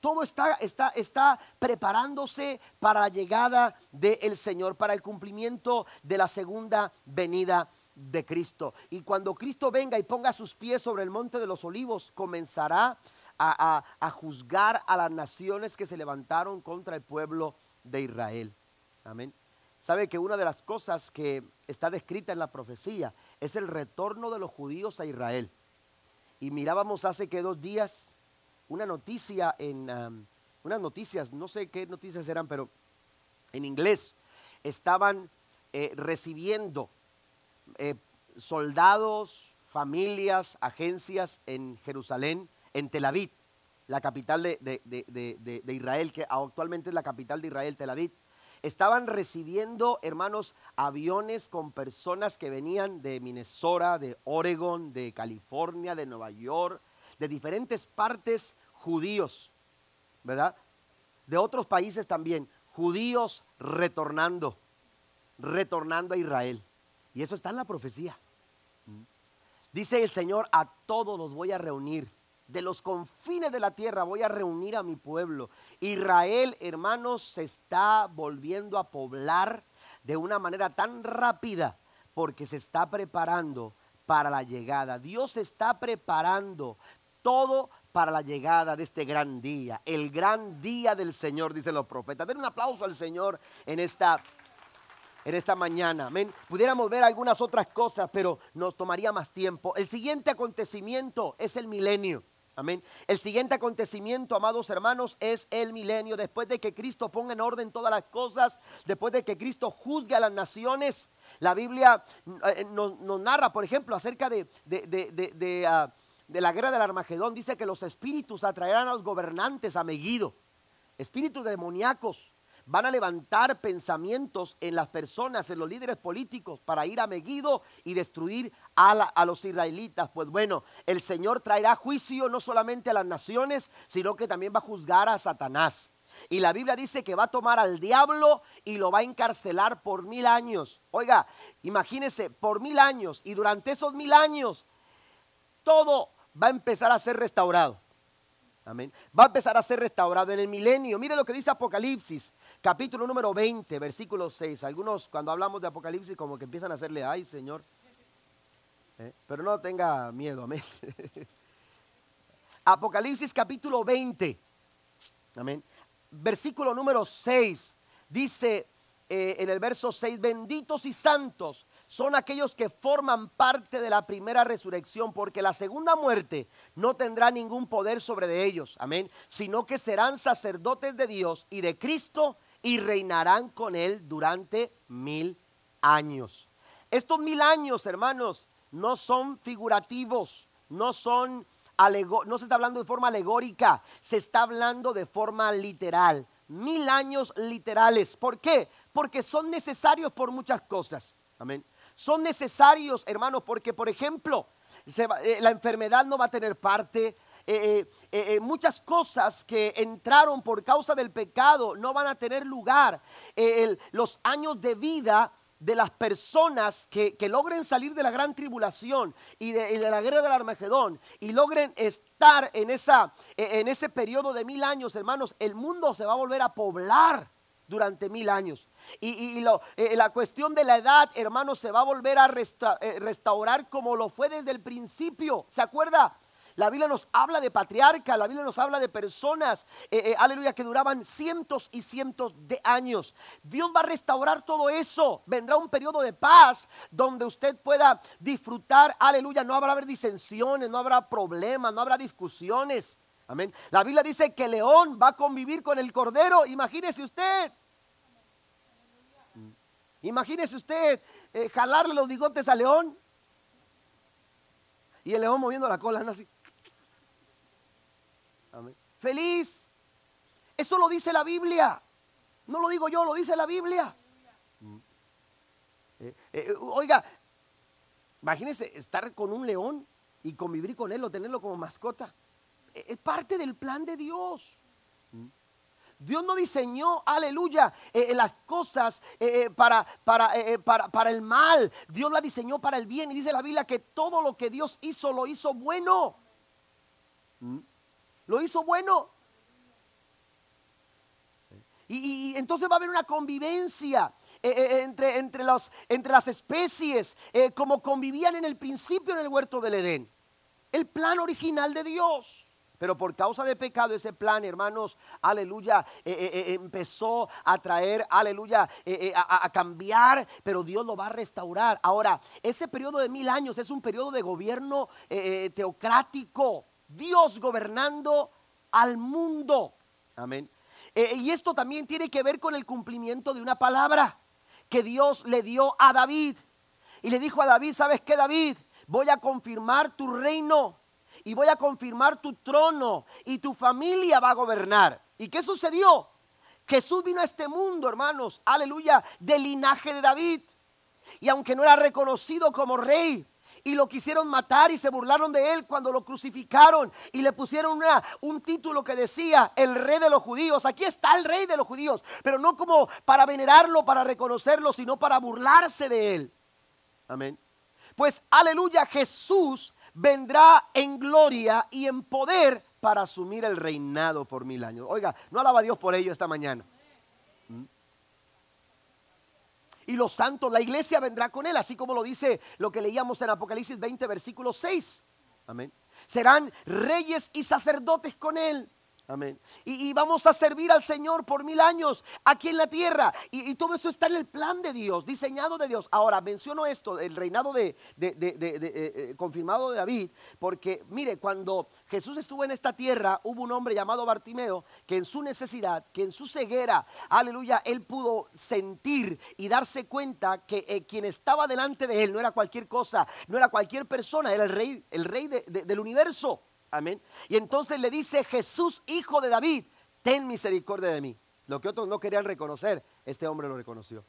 Todo está, está, está preparándose para la llegada del Señor, para el cumplimiento de la segunda venida de Cristo. Y cuando Cristo venga y ponga sus pies sobre el monte de los olivos, comenzará a, a, juzgar a las naciones que se levantaron contra el pueblo de Israel. Amén. Sabe que una de las cosas que está descrita en la profecía es el retorno de los judíos a Israel. Y mirábamos hace que dos días una noticia en, unas noticias, no sé qué noticias eran, pero en inglés estaban eh, recibiendo eh, soldados, familias, agencias en Jerusalén, en Tel Aviv, la capital de, de Israel, que actualmente es la capital de Israel, Tel Aviv estaban recibiendo, hermanos, aviones con personas que venían de Minnesota, de Oregon, de California, de Nueva York, de diferentes partes judíos, ¿verdad? De otros países también, judíos retornando, retornando a Israel. Y eso está en la profecía. Dice el Señor, a todos los voy a reunir de los confines de la tierra voy a reunir a mi pueblo. Israel, hermanos, se está volviendo a poblar de una manera tan rápida porque se está preparando para la llegada. Dios está preparando todo para la llegada de este gran día, el gran día del Señor, dicen los profetas. Den un aplauso al Señor en esta en esta mañana. Amén. Pudiéramos ver algunas otras cosas, pero nos tomaría más tiempo. El siguiente acontecimiento es el milenio. Amén. El siguiente acontecimiento, amados hermanos, es el milenio. Después de que Cristo ponga en orden todas las cosas, después de que Cristo juzgue a las naciones, la Biblia eh, nos, narra, por ejemplo, acerca de, ah, de, la guerra del Armagedón. Dice que los espíritus atraerán a los gobernantes a Megido, espíritus demoníacos van a levantar pensamientos en las personas, en los líderes políticos, para ir a Megido y destruir a, los israelitas. Pues bueno, el Señor traerá juicio no solamente a las naciones, sino que también va a juzgar a Satanás. Y la Biblia dice que va a tomar al diablo y lo va a encarcelar por mil años. Oiga, imagínese, por mil años. Y durante esos mil años, todo va a empezar a ser restaurado. Amén. Va a empezar a ser restaurado en el milenio. Mire lo que dice Apocalipsis, capítulo número 20, versículo 6. Algunos cuando hablamos de Apocalipsis como que empiezan a hacerle, ay Señor. ¿Eh? Pero no tenga miedo, amén. Apocalipsis capítulo 20. Amén. Versículo número 6. Dice eh, en el verso 6, benditos y santos son aquellos que forman parte de la primera resurrección, porque la segunda muerte no tendrá ningún poder sobre de ellos, amén, sino que serán sacerdotes de Dios y de Cristo y reinarán con él durante mil años. Estos mil años, hermanos, no son figurativos, no son no se está hablando de forma alegórica, se está hablando de forma literal. Mil años literales. ¿Por qué? Porque son necesarios por muchas cosas. Amén. Son necesarios, hermanos, porque, por ejemplo, eh, la enfermedad no va a tener parte. Eh, eh, muchas cosas que entraron por causa del pecado no van a tener lugar. los años de vida de las personas que, logren salir de la gran tribulación y de, la guerra del Armagedón y logren estar en, esa, en ese periodo de mil años, hermanos, el mundo se va a volver a poblar durante mil años. Y, eh, la cuestión de la edad, hermanos, se va a volver a eh, restaurar como lo fue desde el principio. ¿Se acuerda? La Biblia nos habla de patriarca, la Biblia nos habla de personas, eh, eh, aleluya, que duraban cientos y cientos de años. Dios va a restaurar todo eso. Vendrá un periodo de paz donde usted pueda disfrutar, aleluya. No habrá disensiones, no habrá problemas, no habrá discusiones. Amén. La Biblia dice que león va a convivir con el cordero. Imagínese usted. Imagínese usted eh, jalarle los bigotes al león y el león moviendo la cola, ¿no? así. Feliz. Eso lo dice la Biblia. No lo digo yo, lo dice la Biblia. Mm. Eh, eh, oiga, imagínese estar con un león y convivir con él o tenerlo como mascota. Eh, es parte del plan de Dios. Mm. Dios no diseñó, aleluya, las cosas para, para, para, para, el mal. Dios la diseñó para el bien. Y dice la Biblia que todo lo que Dios hizo lo hizo bueno. Mm. Lo hizo bueno. Y, entonces va a haber una convivencia eh, eh, entre, entre, los, entre, las especies, eh, como convivían en el principio en el huerto del Edén. El plan original de Dios. Pero por causa de pecado ese plan, hermanos, aleluya, empezó a traer, aleluya, a, a, cambiar, pero Dios lo va a restaurar. Ahora, ese periodo de mil años es un periodo de gobierno teocrático. Dios gobernando al mundo. Amén. Eh, y esto también tiene que ver con el cumplimiento de una palabra que Dios le dio a David. Y le dijo a David, ¿sabes qué David? Voy a confirmar tu reino y voy a confirmar tu trono y tu familia va a gobernar. ¿Y qué sucedió? Jesús vino a este mundo, hermanos, aleluya, del linaje de David. Y aunque no era reconocido como rey, y lo quisieron matar y se burlaron de él cuando lo crucificaron y le pusieron un título que decía el rey de los judíos. Aquí está el rey de los judíos, pero no como para venerarlo, para reconocerlo, sino para burlarse de él. Amén. Pues aleluya, Jesús vendrá en gloria y en poder para asumir el reinado por mil años. Oiga, no alaba a Dios por ello esta mañana y los santos, la iglesia vendrá con él, así como lo dice lo que leíamos en Apocalipsis 20, versículo 6. Amén. Serán reyes y sacerdotes con él. Amén. Y, vamos a servir al Señor por mil años aquí en la tierra. Y, todo eso está en el plan de Dios, diseñado de Dios. Ahora, menciono esto, el reinado de, de, de, eh, confirmado de David, porque mire, cuando Jesús estuvo en esta tierra, hubo un hombre llamado Bartimeo que en su necesidad, que en su ceguera, aleluya, él pudo sentir y darse cuenta que eh, quien estaba delante de él no era cualquier cosa, no era cualquier persona, era el rey, el rey del universo. Amén. Y entonces le dice Jesús, hijo de David, ten misericordia de mí. Lo que otros no querían reconocer, este hombre lo reconoció.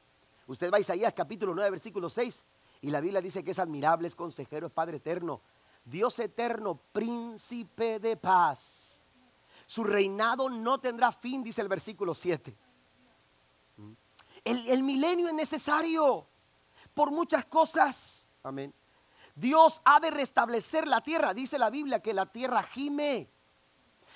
Usted va a Isaías capítulo 9, versículo 6, y la Biblia dice que es admirable, es consejero, es Padre eterno, Dios eterno, príncipe de paz. Su reinado no tendrá fin, dice el versículo 7. El, el milenio es necesario por muchas cosas. Amén. Dios ha de restablecer la tierra. Dice la Biblia que la tierra gime.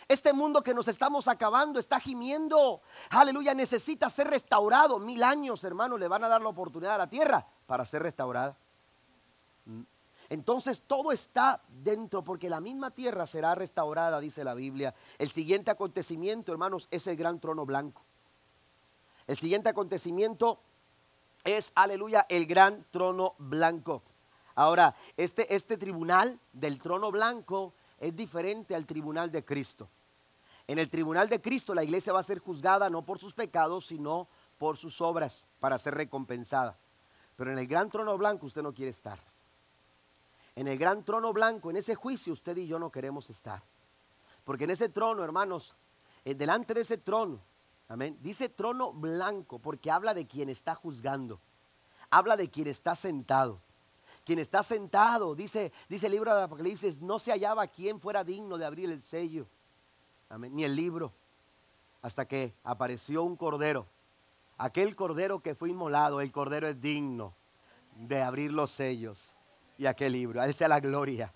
Este mundo que nos estamos acabando está gimiendo. Aleluya, necesita ser restaurado. Mil años, hermanos, le van a dar la oportunidad a la tierra para ser restaurada. Entonces todo está dentro porque la misma tierra será restaurada, dice la Biblia. El siguiente acontecimiento, hermanos, es el gran trono blanco. El siguiente acontecimiento es, aleluya, el gran trono blanco. Ahora, este, este tribunal del trono blanco es diferente al tribunal de Cristo. En el tribunal de Cristo la iglesia va a ser juzgada no por sus pecados, sino por sus obras para ser recompensada. Pero en el gran trono blanco usted no quiere estar. En el gran trono blanco, en ese juicio, usted y yo no queremos estar. Porque en ese trono, hermanos, eh, delante de ese trono, amén, dice trono blanco porque habla de quien está juzgando. Habla de quien está sentado. Quien está sentado, dice, dice el libro de Apocalipsis, no se hallaba quien fuera digno de abrir el sello, ni el libro, hasta que apareció un cordero. Aquel cordero que fue inmolado, el cordero es digno de abrir los sellos y aquel libro. A él sea la gloria.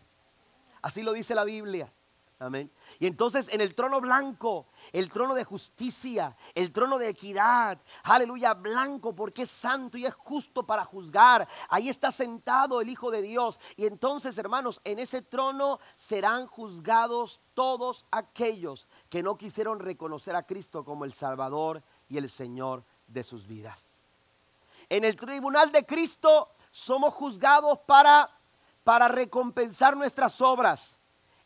Así lo dice la Biblia. Amén. Y entonces en el trono blanco, el trono de justicia, el trono de equidad, aleluya, blanco porque es santo y es justo para juzgar. Ahí está sentado el Hijo de Dios. Y entonces, hermanos, en ese trono serán juzgados todos aquellos que no quisieron reconocer a Cristo como el Salvador y el Señor de sus vidas. En el tribunal de Cristo somos juzgados para, para recompensar nuestras obras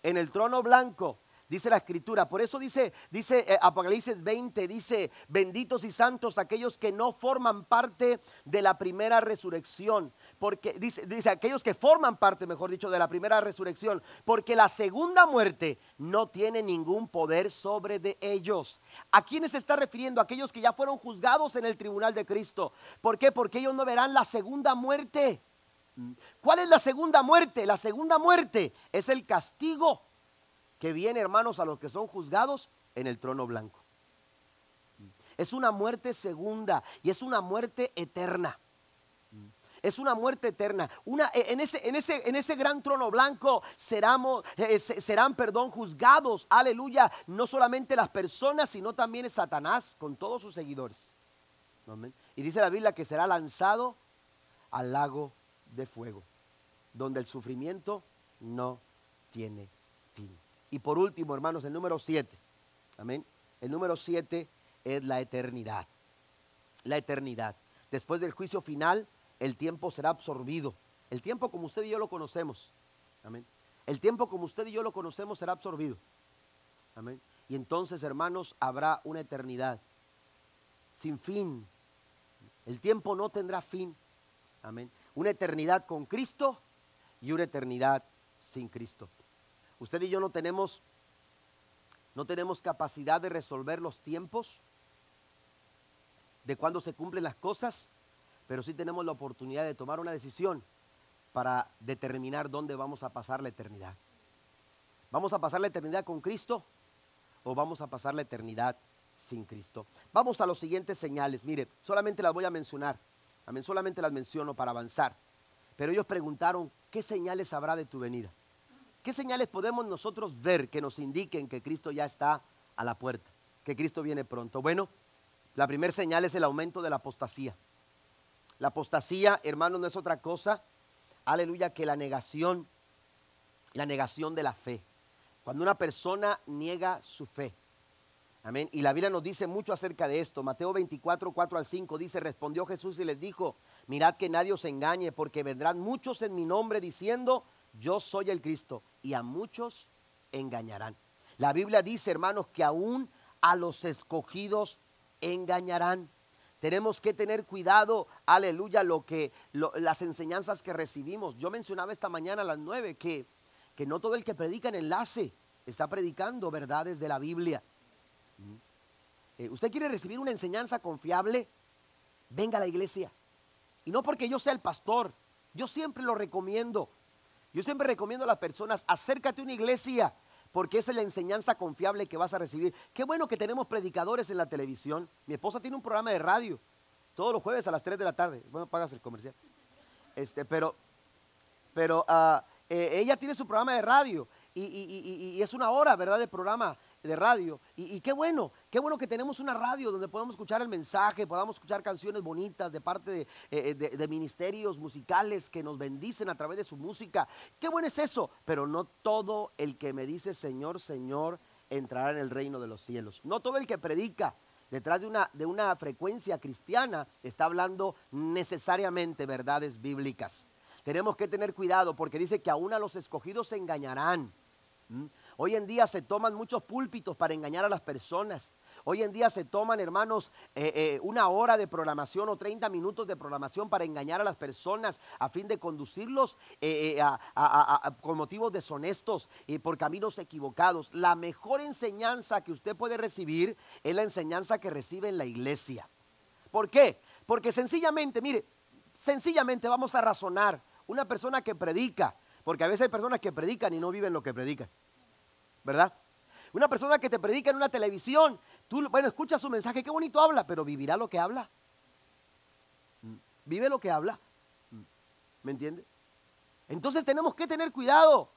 en el trono blanco, dice la escritura. Por eso dice, dice eh, Apocalipsis 20, dice, benditos y santos aquellos que no forman parte de la primera resurrección. Porque dice, dice aquellos que forman parte, mejor dicho, de la primera resurrección. Porque la segunda muerte no tiene ningún poder sobre de ellos. ¿A quiénes se está refiriendo? Aquellos que ya fueron juzgados en el tribunal de Cristo. ¿Por qué? Porque ellos no verán la segunda muerte. ¿Cuál es la segunda muerte? La segunda muerte es el castigo que viene, hermanos, a los que son juzgados en el trono blanco. Es una muerte segunda y es una muerte eterna. Es una muerte eterna. Una, en, ese, en, ese, en ese gran trono blanco seramos, eh, serán perdón, juzgados. Aleluya. No solamente las personas, sino también Satanás con todos sus seguidores. Y dice la Biblia que será lanzado al lago de fuego, donde el sufrimiento no tiene fin. Y por último, hermanos, el número siete. Amén. El número siete es la eternidad. La eternidad. Después del juicio final, el tiempo será absorbido. El tiempo como usted y yo lo conocemos. Amén. El tiempo como usted y yo lo conocemos será absorbido. Amén. Y entonces, hermanos, habrá una eternidad sin fin. El tiempo no tendrá fin. Amén una eternidad con Cristo y una eternidad sin Cristo. Usted y yo no tenemos no tenemos capacidad de resolver los tiempos de cuando se cumplen las cosas, pero sí tenemos la oportunidad de tomar una decisión para determinar dónde vamos a pasar la eternidad. ¿Vamos a pasar la eternidad con Cristo o vamos a pasar la eternidad sin Cristo? Vamos a los siguientes señales. Mire, solamente las voy a mencionar. Amén, solamente las menciono para avanzar. Pero ellos preguntaron, ¿qué señales habrá de tu venida? ¿Qué señales podemos nosotros ver que nos indiquen que Cristo ya está a la puerta, que Cristo viene pronto? Bueno, la primera señal es el aumento de la apostasía. La apostasía, hermanos, no es otra cosa, aleluya, que la negación, la negación de la fe. Cuando una persona niega su fe. Amén. Y la Biblia nos dice mucho acerca de esto. Mateo 24, 4 al 5 dice, respondió Jesús y les dijo, mirad que nadie os engañe, porque vendrán muchos en mi nombre diciendo, yo soy el Cristo, y a muchos engañarán. La Biblia dice, hermanos, que aún a los escogidos engañarán. Tenemos que tener cuidado, aleluya, lo que las enseñanzas que recibimos. Yo mencionaba esta mañana a las nueve que, que no todo el que predica en enlace está predicando verdades de la Biblia. Eh, ¿Usted quiere recibir una enseñanza confiable? Venga a la iglesia. Y no porque yo sea el pastor, yo siempre lo recomiendo. Yo siempre recomiendo a las personas, acércate a una iglesia, porque esa es la enseñanza confiable que vas a recibir. Qué bueno que tenemos predicadores en la televisión. Mi esposa tiene un programa de radio todos los jueves a las 3 de la tarde. Bueno, pagas el comercial. Este, pero pero ah, eh, ella tiene su programa de radio y, y, es una hora, ¿verdad?, de programa de radio. Y, qué bueno, qué bueno que tenemos una radio donde podamos escuchar el mensaje, podamos escuchar canciones bonitas de parte eh, de, de, ministerios musicales que nos bendicen a través de su música. Qué bueno es eso, pero no todo el que me dice Señor, Señor entrará en el reino de los cielos. No todo el que predica detrás de una, de una frecuencia cristiana, está hablando necesariamente verdades bíblicas. Tenemos que tener cuidado porque dice que aún a los escogidos se engañarán. ¿Mm? Hoy en día se toman muchos púlpitos para engañar a las personas. Hoy en día se toman, hermanos, eh, eh, una hora de programación o 30 minutos de programación para engañar a las personas a fin de conducirlos eh, con motivos deshonestos y por caminos equivocados. La mejor enseñanza que usted puede recibir es la enseñanza que recibe en la iglesia. ¿Por qué? Porque sencillamente, mire, sencillamente vamos a razonar. Una persona que predica, porque a veces hay personas que predican y no viven lo que predican, ¿verdad? Una persona que te predica en una televisión Tú, bueno, escucha su mensaje, qué bonito habla, pero vivirá lo que habla. Mm. Vive lo que habla. Mm. ¿Me entiende? Entonces tenemos que tener cuidado.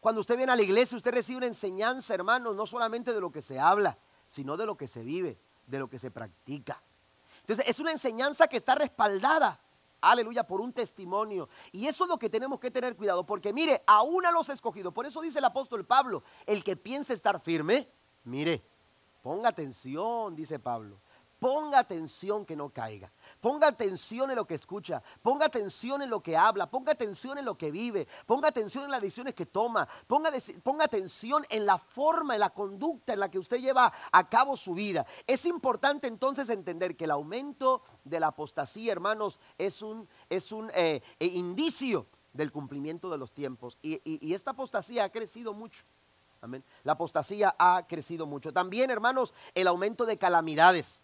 Cuando usted viene a la iglesia, usted recibe una enseñanza, hermanos, no solamente de lo que se habla, sino de lo que se vive, de lo que se practica. Entonces es una enseñanza que está respaldada, aleluya, por un testimonio. Y eso es lo que tenemos que tener cuidado, porque mire, aún a los escogidos, por eso dice el apóstol Pablo, el que piense estar firme, mire, Ponga atención, dice Pablo. Ponga atención que no caiga. Ponga atención en lo que escucha. Ponga atención en lo que habla. Ponga atención en lo que vive. Ponga atención en las decisiones que toma. Ponga, atención en la forma, en la conducta en la que usted lleva a cabo su vida. Es importante entonces entender que el aumento de la apostasía, hermanos, es un, es un eh, eh, indicio del cumplimiento de los tiempos. y esta apostasía ha crecido mucho. La apostasía ha crecido mucho. También, hermanos, el aumento de calamidades.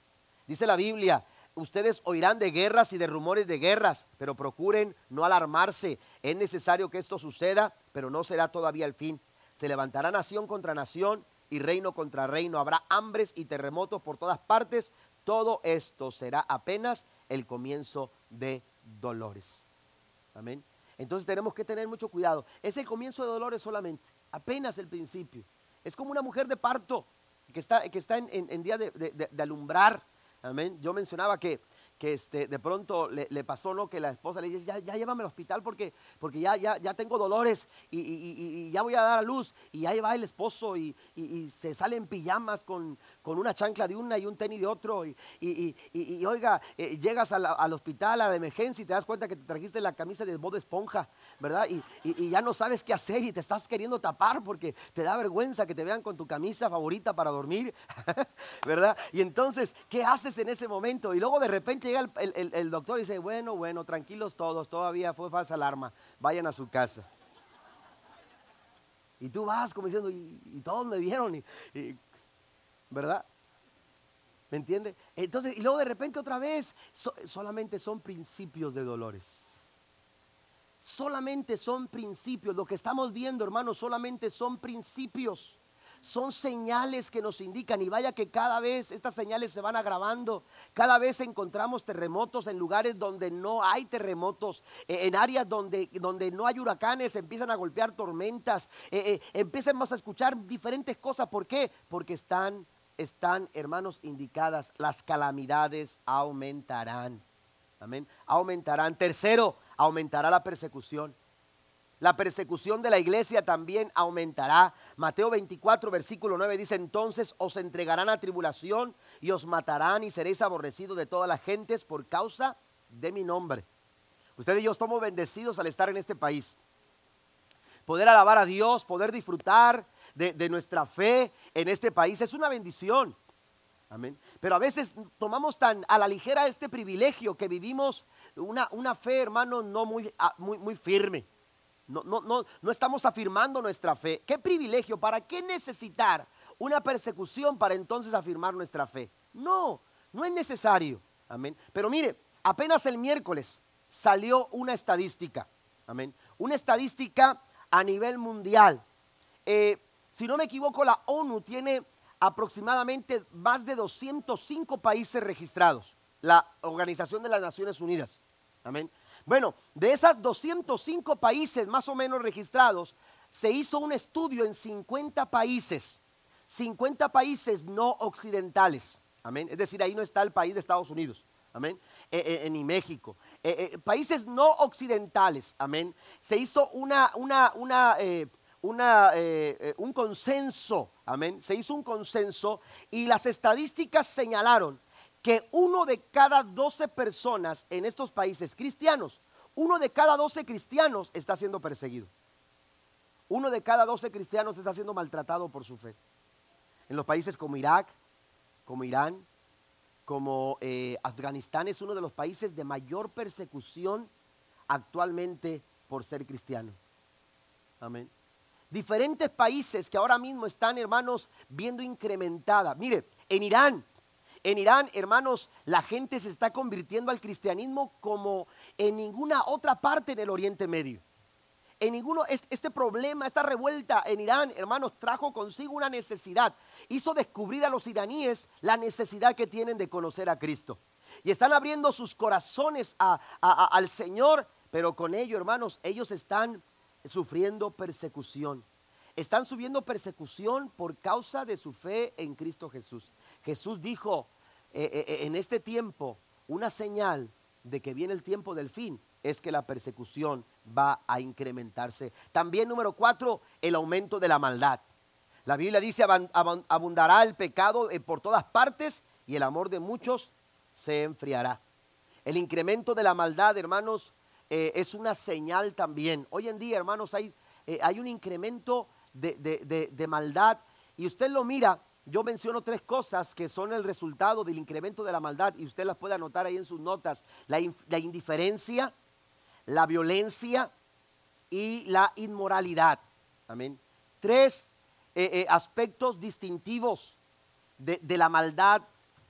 Dice la Biblia, ustedes oirán de guerras y de rumores de guerras, pero procuren no alarmarse. Es necesario que esto suceda, pero no será todavía el fin. Se levantará nación contra nación y reino contra reino. Habrá hambres y terremotos por todas partes. Todo esto será apenas el comienzo de dolores. Amén. Entonces tenemos que tener mucho cuidado. Es el comienzo de dolores solamente apenas el principio. Es como una mujer de parto que está, que está en, día de, de alumbrar. Amén. Yo mencionaba que que este, de pronto le, pasó, ¿no? Que la esposa le dice, ya, llévame al hospital porque, porque ya, ya, ya tengo dolores y, ya voy a dar a luz. Y ahí va el esposo y, se sale en pijamas con, con, una chancla de una y un tenis de otro. Y, oiga, eh, llegas al hospital, a la emergencia y te das cuenta que te trajiste la camisa de voz de esponja, ¿verdad? Y, ya no sabes qué hacer y te estás queriendo tapar porque te da vergüenza que te vean con tu camisa favorita para dormir, ¿verdad? Y entonces, ¿qué haces en ese momento? Y luego de repente llega el, doctor y dice, bueno, bueno, tranquilos todos, todavía fue falsa alarma, vayan a su casa. Y tú vas como diciendo, y, todos me vieron, y, ¿verdad? ¿Me entiende? Entonces, y luego de repente otra vez, solamente son principios de dolores. Solamente son principios. Lo que estamos viendo, hermanos, solamente son principios. Son señales que nos indican. Y vaya que cada vez estas señales se van agravando, cada vez encontramos terremotos en lugares donde no hay terremotos, eh, en áreas donde, donde no hay huracanes, empiezan a golpear tormentas, eh, eh, a escuchar diferentes cosas, ¿por qué? Porque están, están, hermanos, indicadas, las calamidades aumentarán, amén, aumentarán. Tercero, aumentará la persecución la persecución de la iglesia también aumentará. Mateo 24, versículo 9 dice, entonces os entregarán a tribulación y os matarán y seréis aborrecidos de todas las gentes por causa de mi nombre. Ustedes y yo estamos bendecidos al estar en este país. Poder alabar a Dios, poder disfrutar de, nuestra fe en este país es una bendición. Amén. Pero a veces tomamos tan a la ligera este privilegio que vivimos una, una fe, hermano, no muy, ah, muy, muy firme. No, no, no, no estamos afirmando nuestra fe. ¿Qué privilegio? ¿Para qué necesitar una persecución para entonces afirmar nuestra fe? No, no es necesario. Amén. Pero mire, apenas el miércoles salió una estadística. Amén. Una estadística a nivel mundial. Eh, si no me equivoco, la ONU tiene aproximadamente más de 205 países registrados. La Organización de las Naciones Unidas. Amén. Bueno, de esas 205 países más o menos registrados, se hizo un estudio en 50 países, 50 países no occidentales. Amén. Es decir, ahí no está el país de Estados Unidos. Amén. Eh, eh, ni México. Eh, países no occidentales. Amén. Se hizo una, una, una eh, eh, un consenso, amén, se hizo un consenso y las estadísticas señalaron que uno de cada 12 personas en estos países cristianos, uno de cada 12 cristianos está siendo perseguido. Uno de cada 12 cristianos está siendo maltratado por su fe. En los países como Irak, como Irán, como eh, Afganistán es uno de los países de mayor persecución actualmente por ser cristiano. Amén. Diferentes países que ahora mismo están, hermanos, viendo incrementada. Mire, en Irán, en Irán, hermanos, la gente se está convirtiendo al cristianismo como en ninguna otra parte del Oriente Medio. En ninguno, este problema, esta revuelta en Irán, hermanos, trajo consigo una necesidad. Hizo descubrir a los iraníes la necesidad que tienen de conocer a Cristo. Y están abriendo sus corazones al Señor, pero con ello, hermanos, ellos están sufriendo persecución. Están subiendo persecución por causa de su fe en Cristo Jesús. Jesús dijo eh, eh, eh, en este tiempo una señal de que viene el tiempo del fin es que la persecución va a incrementarse. También número cuatro, el aumento de la maldad. La Biblia dice abundará el pecado por todas partes y el amor de muchos se enfriará. El incremento de la maldad, hermanos, es una señal también. Hoy en día, hermanos, hay, hay un incremento de maldad y usted lo mira yo menciono tres cosas que son el resultado del incremento de la maldad y usted las puede anotar ahí en sus notas. La, indiferencia, la violencia y la inmoralidad. Amén. Tres eh, eh, aspectos distintivos de, la maldad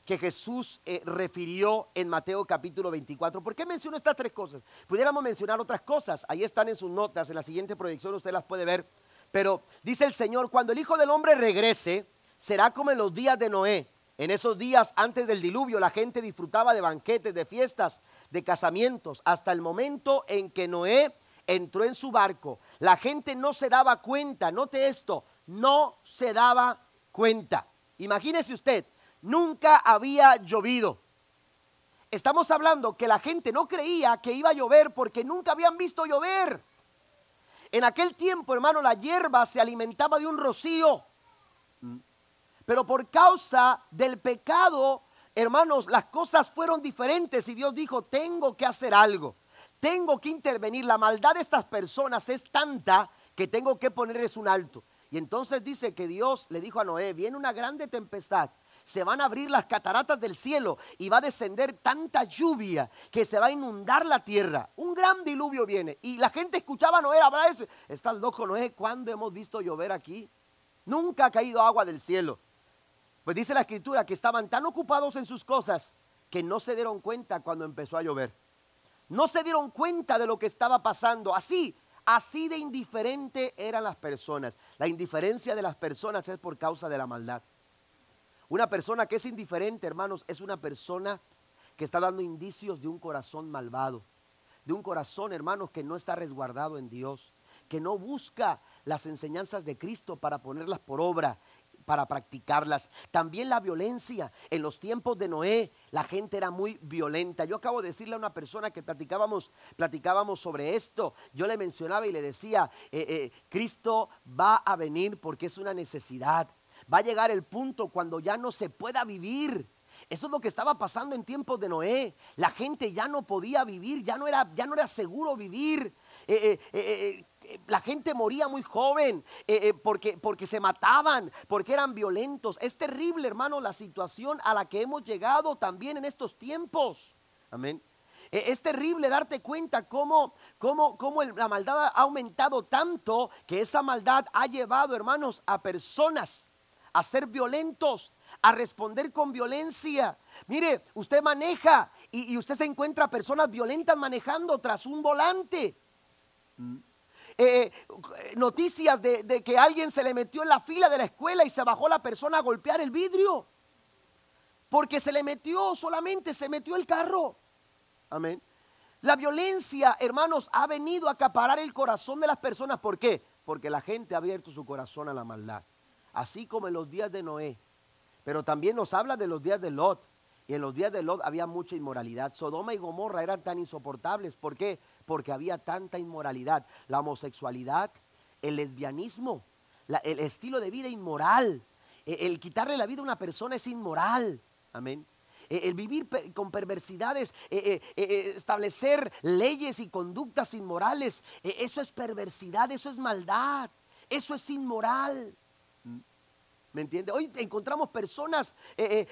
que Jesús eh, refirió en Mateo capítulo 24. ¿Por qué menciono estas tres cosas? Pudiéramos mencionar otras cosas. Ahí están en sus notas, en la siguiente proyección usted las puede ver. Pero dice el Señor, cuando el Hijo del Hombre regrese, será como en los días de Noé. En esos días antes del diluvio la gente disfrutaba de banquetes, de fiestas, de casamientos, hasta el momento en que Noé entró en su barco. La gente no se daba cuenta, note esto, no se daba cuenta. Imagínese usted, nunca había llovido. Estamos hablando que la gente no creía que iba a llover porque nunca habían visto llover. En aquel tiempo, hermano, la hierba se alimentaba de un rocío. Pero por causa del pecado, hermanos, las cosas fueron diferentes y Dios dijo, tengo que hacer algo, tengo que intervenir. La maldad de estas personas es tanta que tengo que ponerles un alto. Y entonces dice que Dios le dijo a Noé, viene una grande tempestad, se van a abrir las cataratas del cielo y va a descender tanta lluvia que se va a inundar la tierra. Un gran diluvio viene. Y la gente escuchaba a Noé hablar eso. Estás loco, Noé, ¿cuándo hemos visto llover aquí? Nunca ha caído agua del cielo. Pues dice la escritura que estaban tan ocupados en sus cosas que no se dieron cuenta cuando empezó a llover. No se dieron cuenta de lo que estaba pasando. Así, así de indiferente eran las personas. La indiferencia de las personas es por causa de la maldad. Una persona que es indiferente, hermanos, es una persona que está dando indicios de un corazón malvado. De un corazón, hermanos, que no está resguardado en Dios. Que no busca las enseñanzas de Cristo para ponerlas por obra para practicarlas. También la violencia. En los tiempos de Noé, la gente era muy violenta. Yo acabo de decirle a una persona que platicábamos, platicábamos sobre esto. Yo le mencionaba y le decía, eh, eh, Cristo va a venir porque es una necesidad. Va a llegar el punto cuando ya no se pueda vivir. Eso es lo que estaba pasando en tiempos de Noé. La gente ya no podía vivir, ya no era, ya no era seguro vivir. Eh, la gente moría muy joven eh, eh, porque, porque se mataban, porque eran violentos. Es terrible, hermano, la situación a la que hemos llegado también en estos tiempos. Amén. E, es terrible darte cuenta cómo, cómo, cómo la maldad ha aumentado tanto que esa maldad ha llevado, hermanos, a personas a ser violentos, a responder con violencia. Mire, usted maneja y, usted se encuentra personas violentas manejando tras un volante. Eh, eh, noticias de, que alguien se le metió en la fila de la escuela y se bajó la persona a golpear el vidrio. Porque se le metió solamente, se metió el carro. Amén. La violencia, hermanos, ha venido a acaparar el corazón de las personas. ¿Por qué? Porque la gente ha abierto su corazón a la maldad. Así como en los días de Noé. Pero también nos habla de los días de Lot. Y en los días de Lot había mucha inmoralidad. Sodoma y Gomorra eran tan insoportables. ¿Por qué? porque había tanta inmoralidad. La homosexualidad el lesbianismo, el estilo de vida inmoral. E, el, quitarle la vida a una persona es inmoral. Amén. E, el vivir con perversidades, e, establecer leyes y conductas inmorales, eso es perversidad, eso es maldad, eso es inmoral. ¿Me entiende? Hoy encontramos personas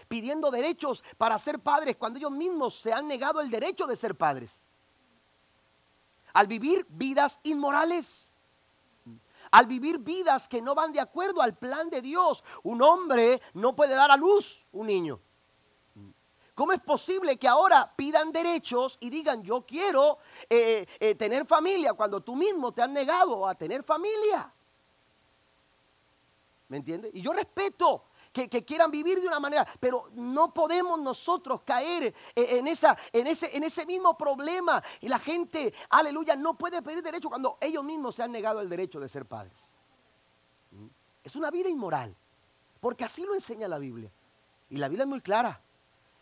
pidiendo derechos para ser padres cuando ellos mismos se han negado el derecho de ser padres. Al vivir vidas inmorales al vivir vidas que no van de acuerdo al plan de Dios. Un hombre no puede dar a luz un niño. ¿Cómo es posible que ahora pidan derechos y digan yo quiero eh, eh, tener familia cuando tú mismo te has negado a tener familia? ¿Me entiendes? Y yo respeto que, quieran vivir de una manera, pero no podemos nosotros caer eh, en, esa, en, ese, en ese mismo problema. Y la gente, aleluya, no puede pedir derecho cuando ellos mismos se han negado el derecho de ser padres. ¿Mm? Es una vida inmoral, porque así lo enseña la Biblia. Y la Biblia es muy clara.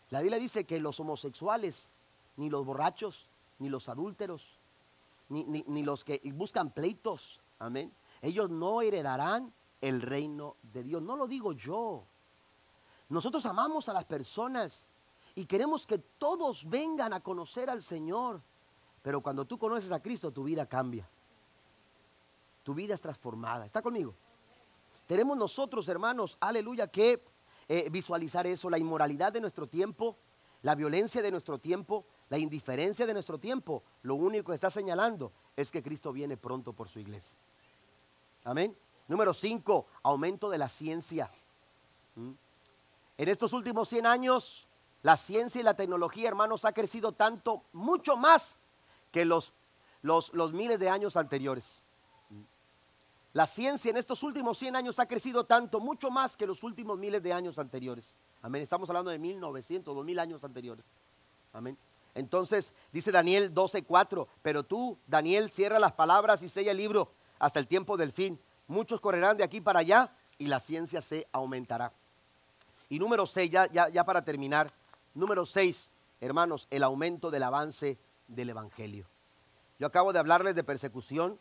La Biblia dice que los homosexuales, ni los borrachos, ni los adúlteros, ni, ni los que buscan pleitos, amén, ellos no heredarán el reino de Dios. No lo digo yo. Nosotros amamos a las personas y queremos que todos vengan a conocer al Señor. Pero cuando tú conoces a Cristo, tu vida cambia. Tu vida es transformada. ¿Está conmigo? Tenemos nosotros, hermanos, aleluya, que eh, visualizar eso, la inmoralidad de nuestro tiempo, la violencia de nuestro tiempo, la indiferencia de nuestro tiempo. Lo único que está señalando es que Cristo viene pronto por su iglesia. Amén. Número 5, aumento de la ciencia. ¿Mm? En estos últimos 100 años, la ciencia y la tecnología, hermanos, ha crecido tanto, mucho más que los, los, miles de años anteriores. ¿Mm? La ciencia en estos últimos 100 años ha crecido tanto, mucho más que los últimos miles de años anteriores. Amén. Estamos hablando de 1900, 2000 años anteriores. Amén. Entonces, dice Daniel 12:4, pero tú, Daniel, cierra las palabras y sella el libro hasta el tiempo del fin muchos correrán de aquí para allá y la ciencia se aumentará. Y número seis, ya, ya, para terminar, número seis, hermanos, el aumento del avance del Evangelio. Yo acabo de hablarles de persecución,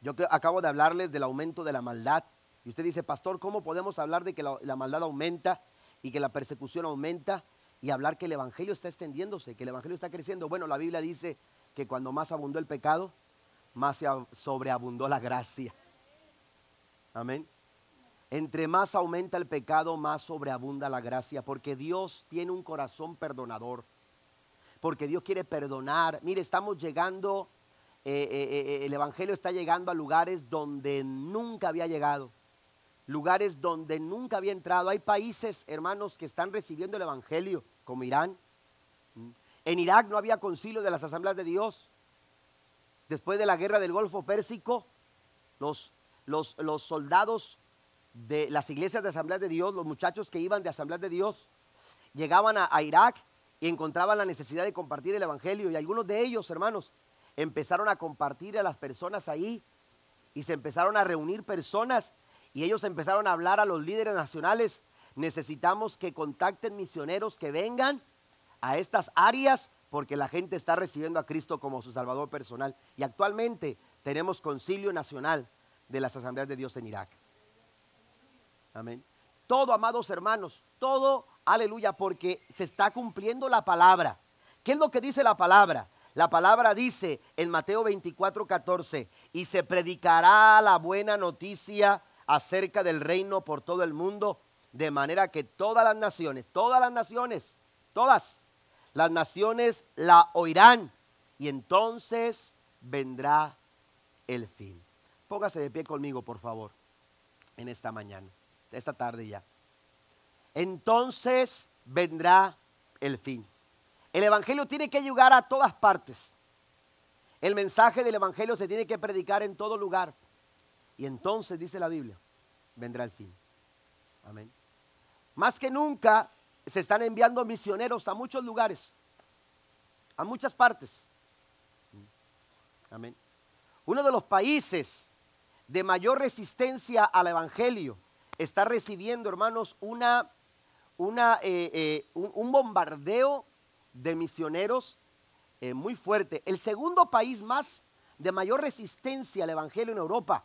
yo acabo de hablarles del aumento de la maldad. Y usted dice, pastor, ¿cómo podemos hablar de que la, la maldad aumenta y que la persecución aumenta y hablar que el Evangelio está extendiéndose, que el Evangelio está creciendo? Bueno, la Biblia dice que cuando más abundó el pecado, más se sobreabundó la gracia. Amén. Entre más aumenta el pecado, más sobreabunda la gracia, porque Dios tiene un corazón perdonador, porque Dios quiere perdonar. Mire, estamos llegando, eh, eh, eh, el Evangelio está llegando a lugares donde nunca había llegado, lugares donde nunca había entrado. Hay países, hermanos, que están recibiendo el Evangelio, como Irán. ¿Mm? En Irak no había concilio de las asambleas de Dios. Después de la guerra del Golfo Pérsico, los los, soldados de las iglesias de Asamblea de Dios, los muchachos que iban de Asamblea de Dios, llegaban a, Irak y encontraban la necesidad de compartir el Evangelio. Y algunos de ellos, hermanos, empezaron a compartir a las personas ahí y se empezaron a reunir personas y ellos empezaron a hablar a los líderes nacionales. Necesitamos que contacten misioneros que vengan a estas áreas porque la gente está recibiendo a Cristo como su Salvador personal. Y actualmente tenemos concilio nacional de las asambleas de Dios en Irak. Amén. Todo, amados hermanos, todo, aleluya, porque se está cumpliendo la palabra. ¿Qué es lo que dice la palabra? La palabra dice en Mateo 24, 14, y se predicará la buena noticia acerca del reino por todo el mundo, de manera que todas las naciones, todas las naciones, todas las naciones la oirán, y entonces vendrá el fin. Póngase de pie conmigo, por favor, en esta mañana, esta tarde ya. Entonces vendrá el fin. El Evangelio tiene que llegar a todas partes. El mensaje del Evangelio se tiene que predicar en todo lugar. Y entonces, dice la Biblia, vendrá el fin. Amén. Más que nunca se están enviando misioneros a muchos lugares, a muchas partes. Amén. Uno de los países de mayor resistencia al Evangelio está recibiendo, hermanos, una, una, eh, eh, un, bombardeo de misioneros eh, muy fuerte. El segundo país más de mayor resistencia al Evangelio en Europa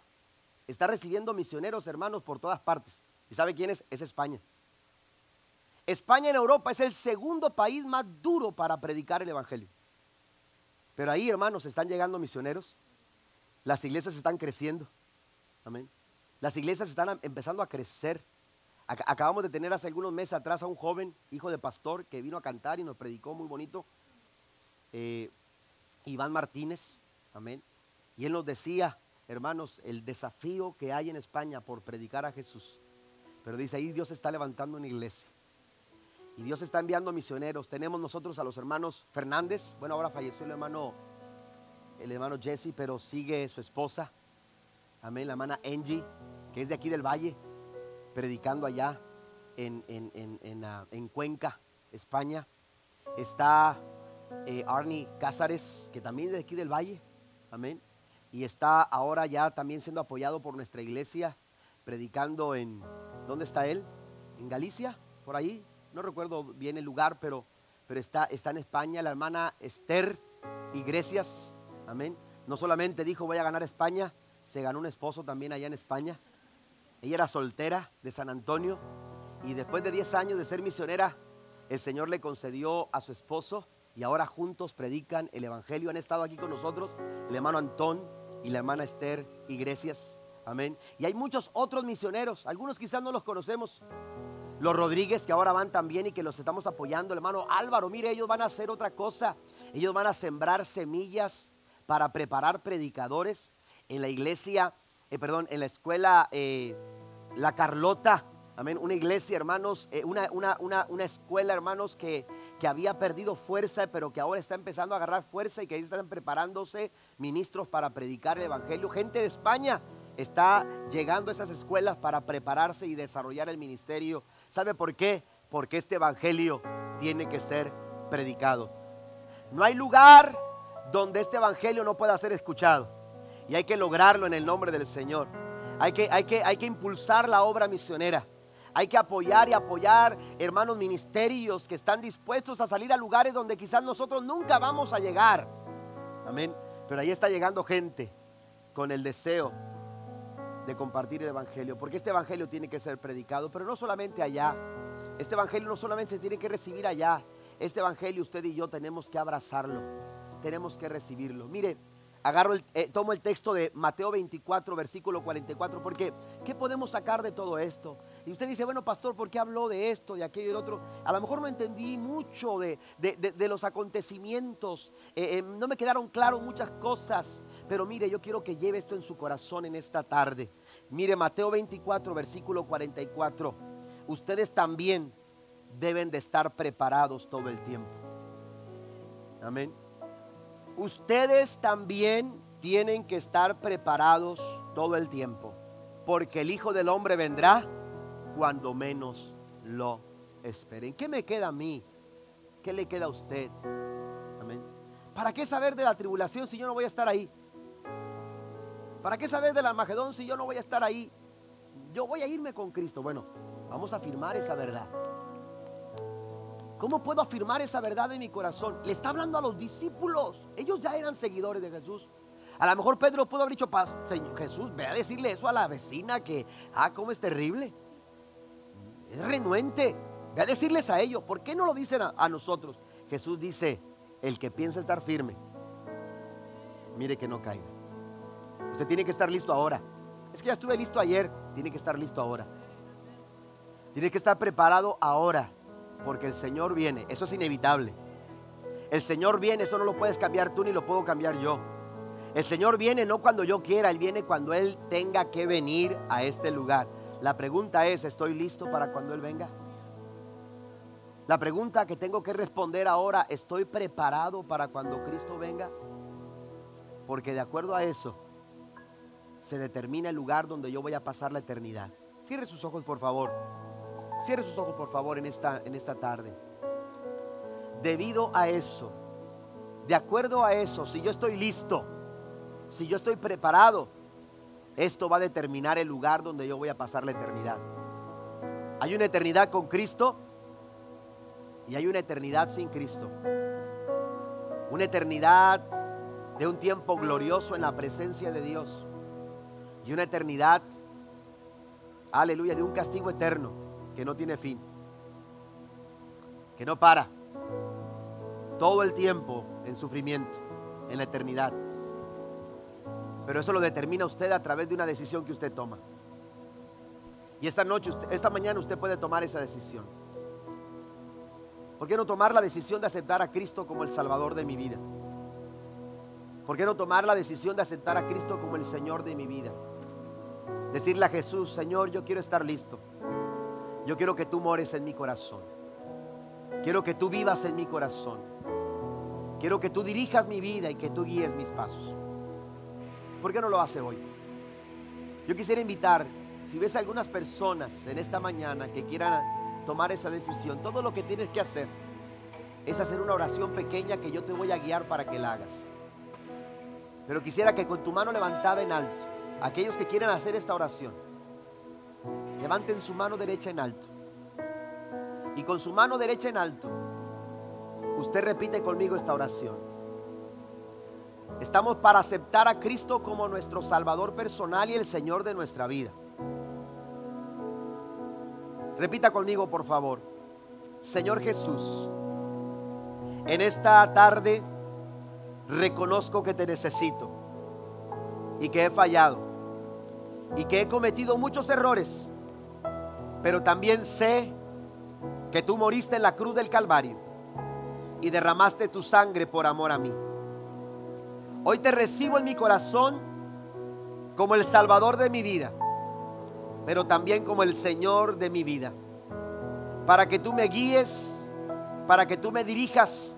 está recibiendo misioneros, hermanos, por todas partes. ¿Y sabe quién es? Es España. España en Europa es el segundo país más duro para predicar el Evangelio. Pero ahí, hermanos, están llegando misioneros. Las iglesias están creciendo. Amén. Las iglesias están empezando a crecer. Acabamos de tener hace algunos meses atrás a un joven, hijo de pastor, que vino a cantar y nos predicó muy bonito. Eh, Iván Martínez. Amén. Y él nos decía, hermanos, el desafío que hay en España por predicar a Jesús. Pero dice ahí Dios está levantando una iglesia. Y Dios está enviando misioneros. Tenemos nosotros a los hermanos Fernández. Bueno, ahora falleció el hermano, el hermano Jesse, pero sigue su esposa. Amén, la hermana Angie, que es de aquí del Valle, predicando allá en, en, ah, Cuenca, España. Está eh, Arnie Cázares, que también es de aquí del Valle. Amén. Y está ahora ya también siendo apoyado por nuestra iglesia, predicando en, ¿dónde está él? En Galicia, por ahí, no recuerdo bien el lugar, pero, pero está, está en España, la hermana Esther Iglesias, amén. No solamente dijo voy a ganar España, se ganó un esposo también allá en España. Ella era soltera de San Antonio y después de 10 años de ser misionera, el Señor le concedió a su esposo y ahora juntos predican el Evangelio. Han estado aquí con nosotros el hermano Antón y la hermana Esther Iglesias. Amén. Y hay muchos otros misioneros, algunos quizás no los conocemos, los Rodríguez que ahora van también y que los estamos apoyando. El hermano Álvaro, mire, ellos van a hacer otra cosa. Ellos van a sembrar semillas para preparar predicadores en la iglesia, eh, perdón, en la escuela eh, La Carlota. Amén. Una iglesia, hermanos, eh, una, una, una, escuela, hermanos, que, que había perdido fuerza, pero que ahora está empezando a agarrar fuerza y que ahí están preparándose ministros para predicar el Evangelio. Gente de España está llegando a esas escuelas para prepararse y desarrollar el ministerio ¿Sabe por qué? Porque este Evangelio tiene que ser predicado. No hay lugar donde este Evangelio no pueda ser escuchado. Y hay que lograrlo en el nombre del Señor. Hay que, hay que, hay que impulsar la obra misionera. Hay que apoyar y apoyar hermanos ministerios que están dispuestos a salir a lugares donde quizás nosotros nunca vamos a llegar. Amén. Pero ahí está llegando gente con el deseo de compartir el Evangelio, porque este Evangelio tiene que ser predicado, pero no solamente allá. Este Evangelio no solamente se tiene que recibir allá, este Evangelio usted y yo tenemos que abrazarlo, tenemos que recibirlo. Mire, agarro el, eh, tomo el texto de Mateo 24, versículo 44, porque ¿qué podemos sacar de todo esto? Y usted dice, bueno, pastor, ¿por qué habló de esto, de aquello y del otro? A lo mejor no entendí mucho de, los acontecimientos, eh, eh, no me quedaron claras muchas cosas, pero mire, yo quiero que lleve esto en su corazón en esta tarde. Mire, Mateo 24, versículo 44, ustedes también deben de estar preparados todo el tiempo. Amén. Ustedes también tienen que estar preparados todo el tiempo, porque el Hijo del Hombre vendrá cuando menos lo esperen. ¿Qué me queda a mí? ¿Qué le queda a usted? Amén. ¿Para qué saber de la tribulación si yo no voy a estar ahí? ¿Para qué saber del Armagedón si yo no voy a estar ahí? Yo voy a irme con Cristo. Bueno, vamos a afirmar esa verdad. ¿Cómo puedo afirmar esa verdad en mi corazón? Le está hablando a los discípulos. Ellos ya eran seguidores de Jesús. A lo mejor Pedro pudo haber dicho, Señor Jesús, ve a decirle eso a la vecina que, ah, cómo es terrible. Es renuente. Ve a decirles a ellos. ¿Por qué no lo dicen a, nosotros? Jesús dice, el que piensa estar firme, mire que no caiga. Usted tiene que estar listo ahora. Es que ya estuve listo ayer, tiene que estar listo ahora. Tiene que estar preparado ahora, porque el Señor viene. Eso es inevitable. El Señor viene, eso no lo puedes cambiar tú ni lo puedo cambiar yo. El Señor viene no cuando yo quiera, Él viene cuando Él tenga que venir a este lugar. La pregunta es, ¿estoy listo para cuando Él venga? La pregunta que tengo que responder ahora, ¿estoy preparado para cuando Cristo venga? Porque de acuerdo a eso, se determina el lugar donde yo voy a pasar la eternidad. Cierre sus ojos, por favor. Cierre sus ojos, por favor, en esta, en esta tarde. Debido a eso, de acuerdo a eso, si yo estoy listo, si yo estoy preparado, esto va a determinar el lugar donde yo voy a pasar la eternidad. Hay una eternidad con Cristo y hay una eternidad sin Cristo. Una eternidad de un tiempo glorioso en la presencia de Dios. y una eternidad, aleluya, de un castigo eterno que no tiene fin, que no para, todo el tiempo en sufrimiento, en la eternidad. Pero eso lo determina usted a través de una decisión que usted toma. Y esta noche, esta mañana usted puede tomar esa decisión. ¿Por qué no tomar la decisión de aceptar a Cristo como el Salvador de mi vida? ¿Por qué no tomar la decisión de aceptar a Cristo como el Señor de mi vida? Decirle a Jesús, Señor, yo quiero estar listo. Yo quiero que tú mores en mi corazón. Quiero que tú vivas en mi corazón. Quiero que tú dirijas mi vida y que tú guíes mis pasos. ¿Por qué no lo hace hoy? Yo quisiera invitar, si ves algunas personas en esta mañana que quieran tomar esa decisión, todo lo que tienes que hacer es hacer una oración pequeña que yo te voy a guiar para que la hagas. Pero quisiera que con tu mano levantada en alto, aquellos que quieran hacer esta oración, levanten su mano derecha en alto. Y con su mano derecha en alto, usted repite conmigo esta oración. Estamos para aceptar a Cristo como nuestro Salvador personal y el Señor de nuestra vida. Repita conmigo, por favor. Señor Jesús, en esta tarde reconozco que te necesito y que he fallado y que he cometido muchos errores, pero también sé que tú moriste en la cruz del Calvario y derramaste tu sangre por amor a mí. Hoy te recibo en mi corazón como el Salvador de mi vida pero también como el Señor de mi vida. Para que tú me guíes, para que tú me dirijas,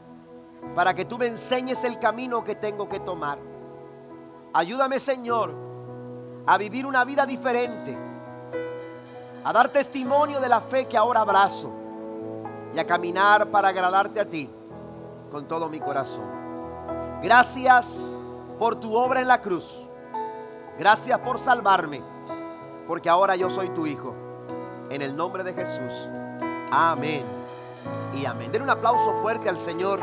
para que tú me enseñes el camino que tengo que tomar. Ayúdame, Señor, a vivir una vida diferente, a dar testimonio de la fe que ahora abrazo y a caminar para agradarte a ti con todo mi corazón. Gracias por tu obra en la cruz. Gracias por salvarme porque ahora yo soy tu hijo. En el nombre de Jesús. Amén. Y amén. Den un aplauso fuerte al Señor.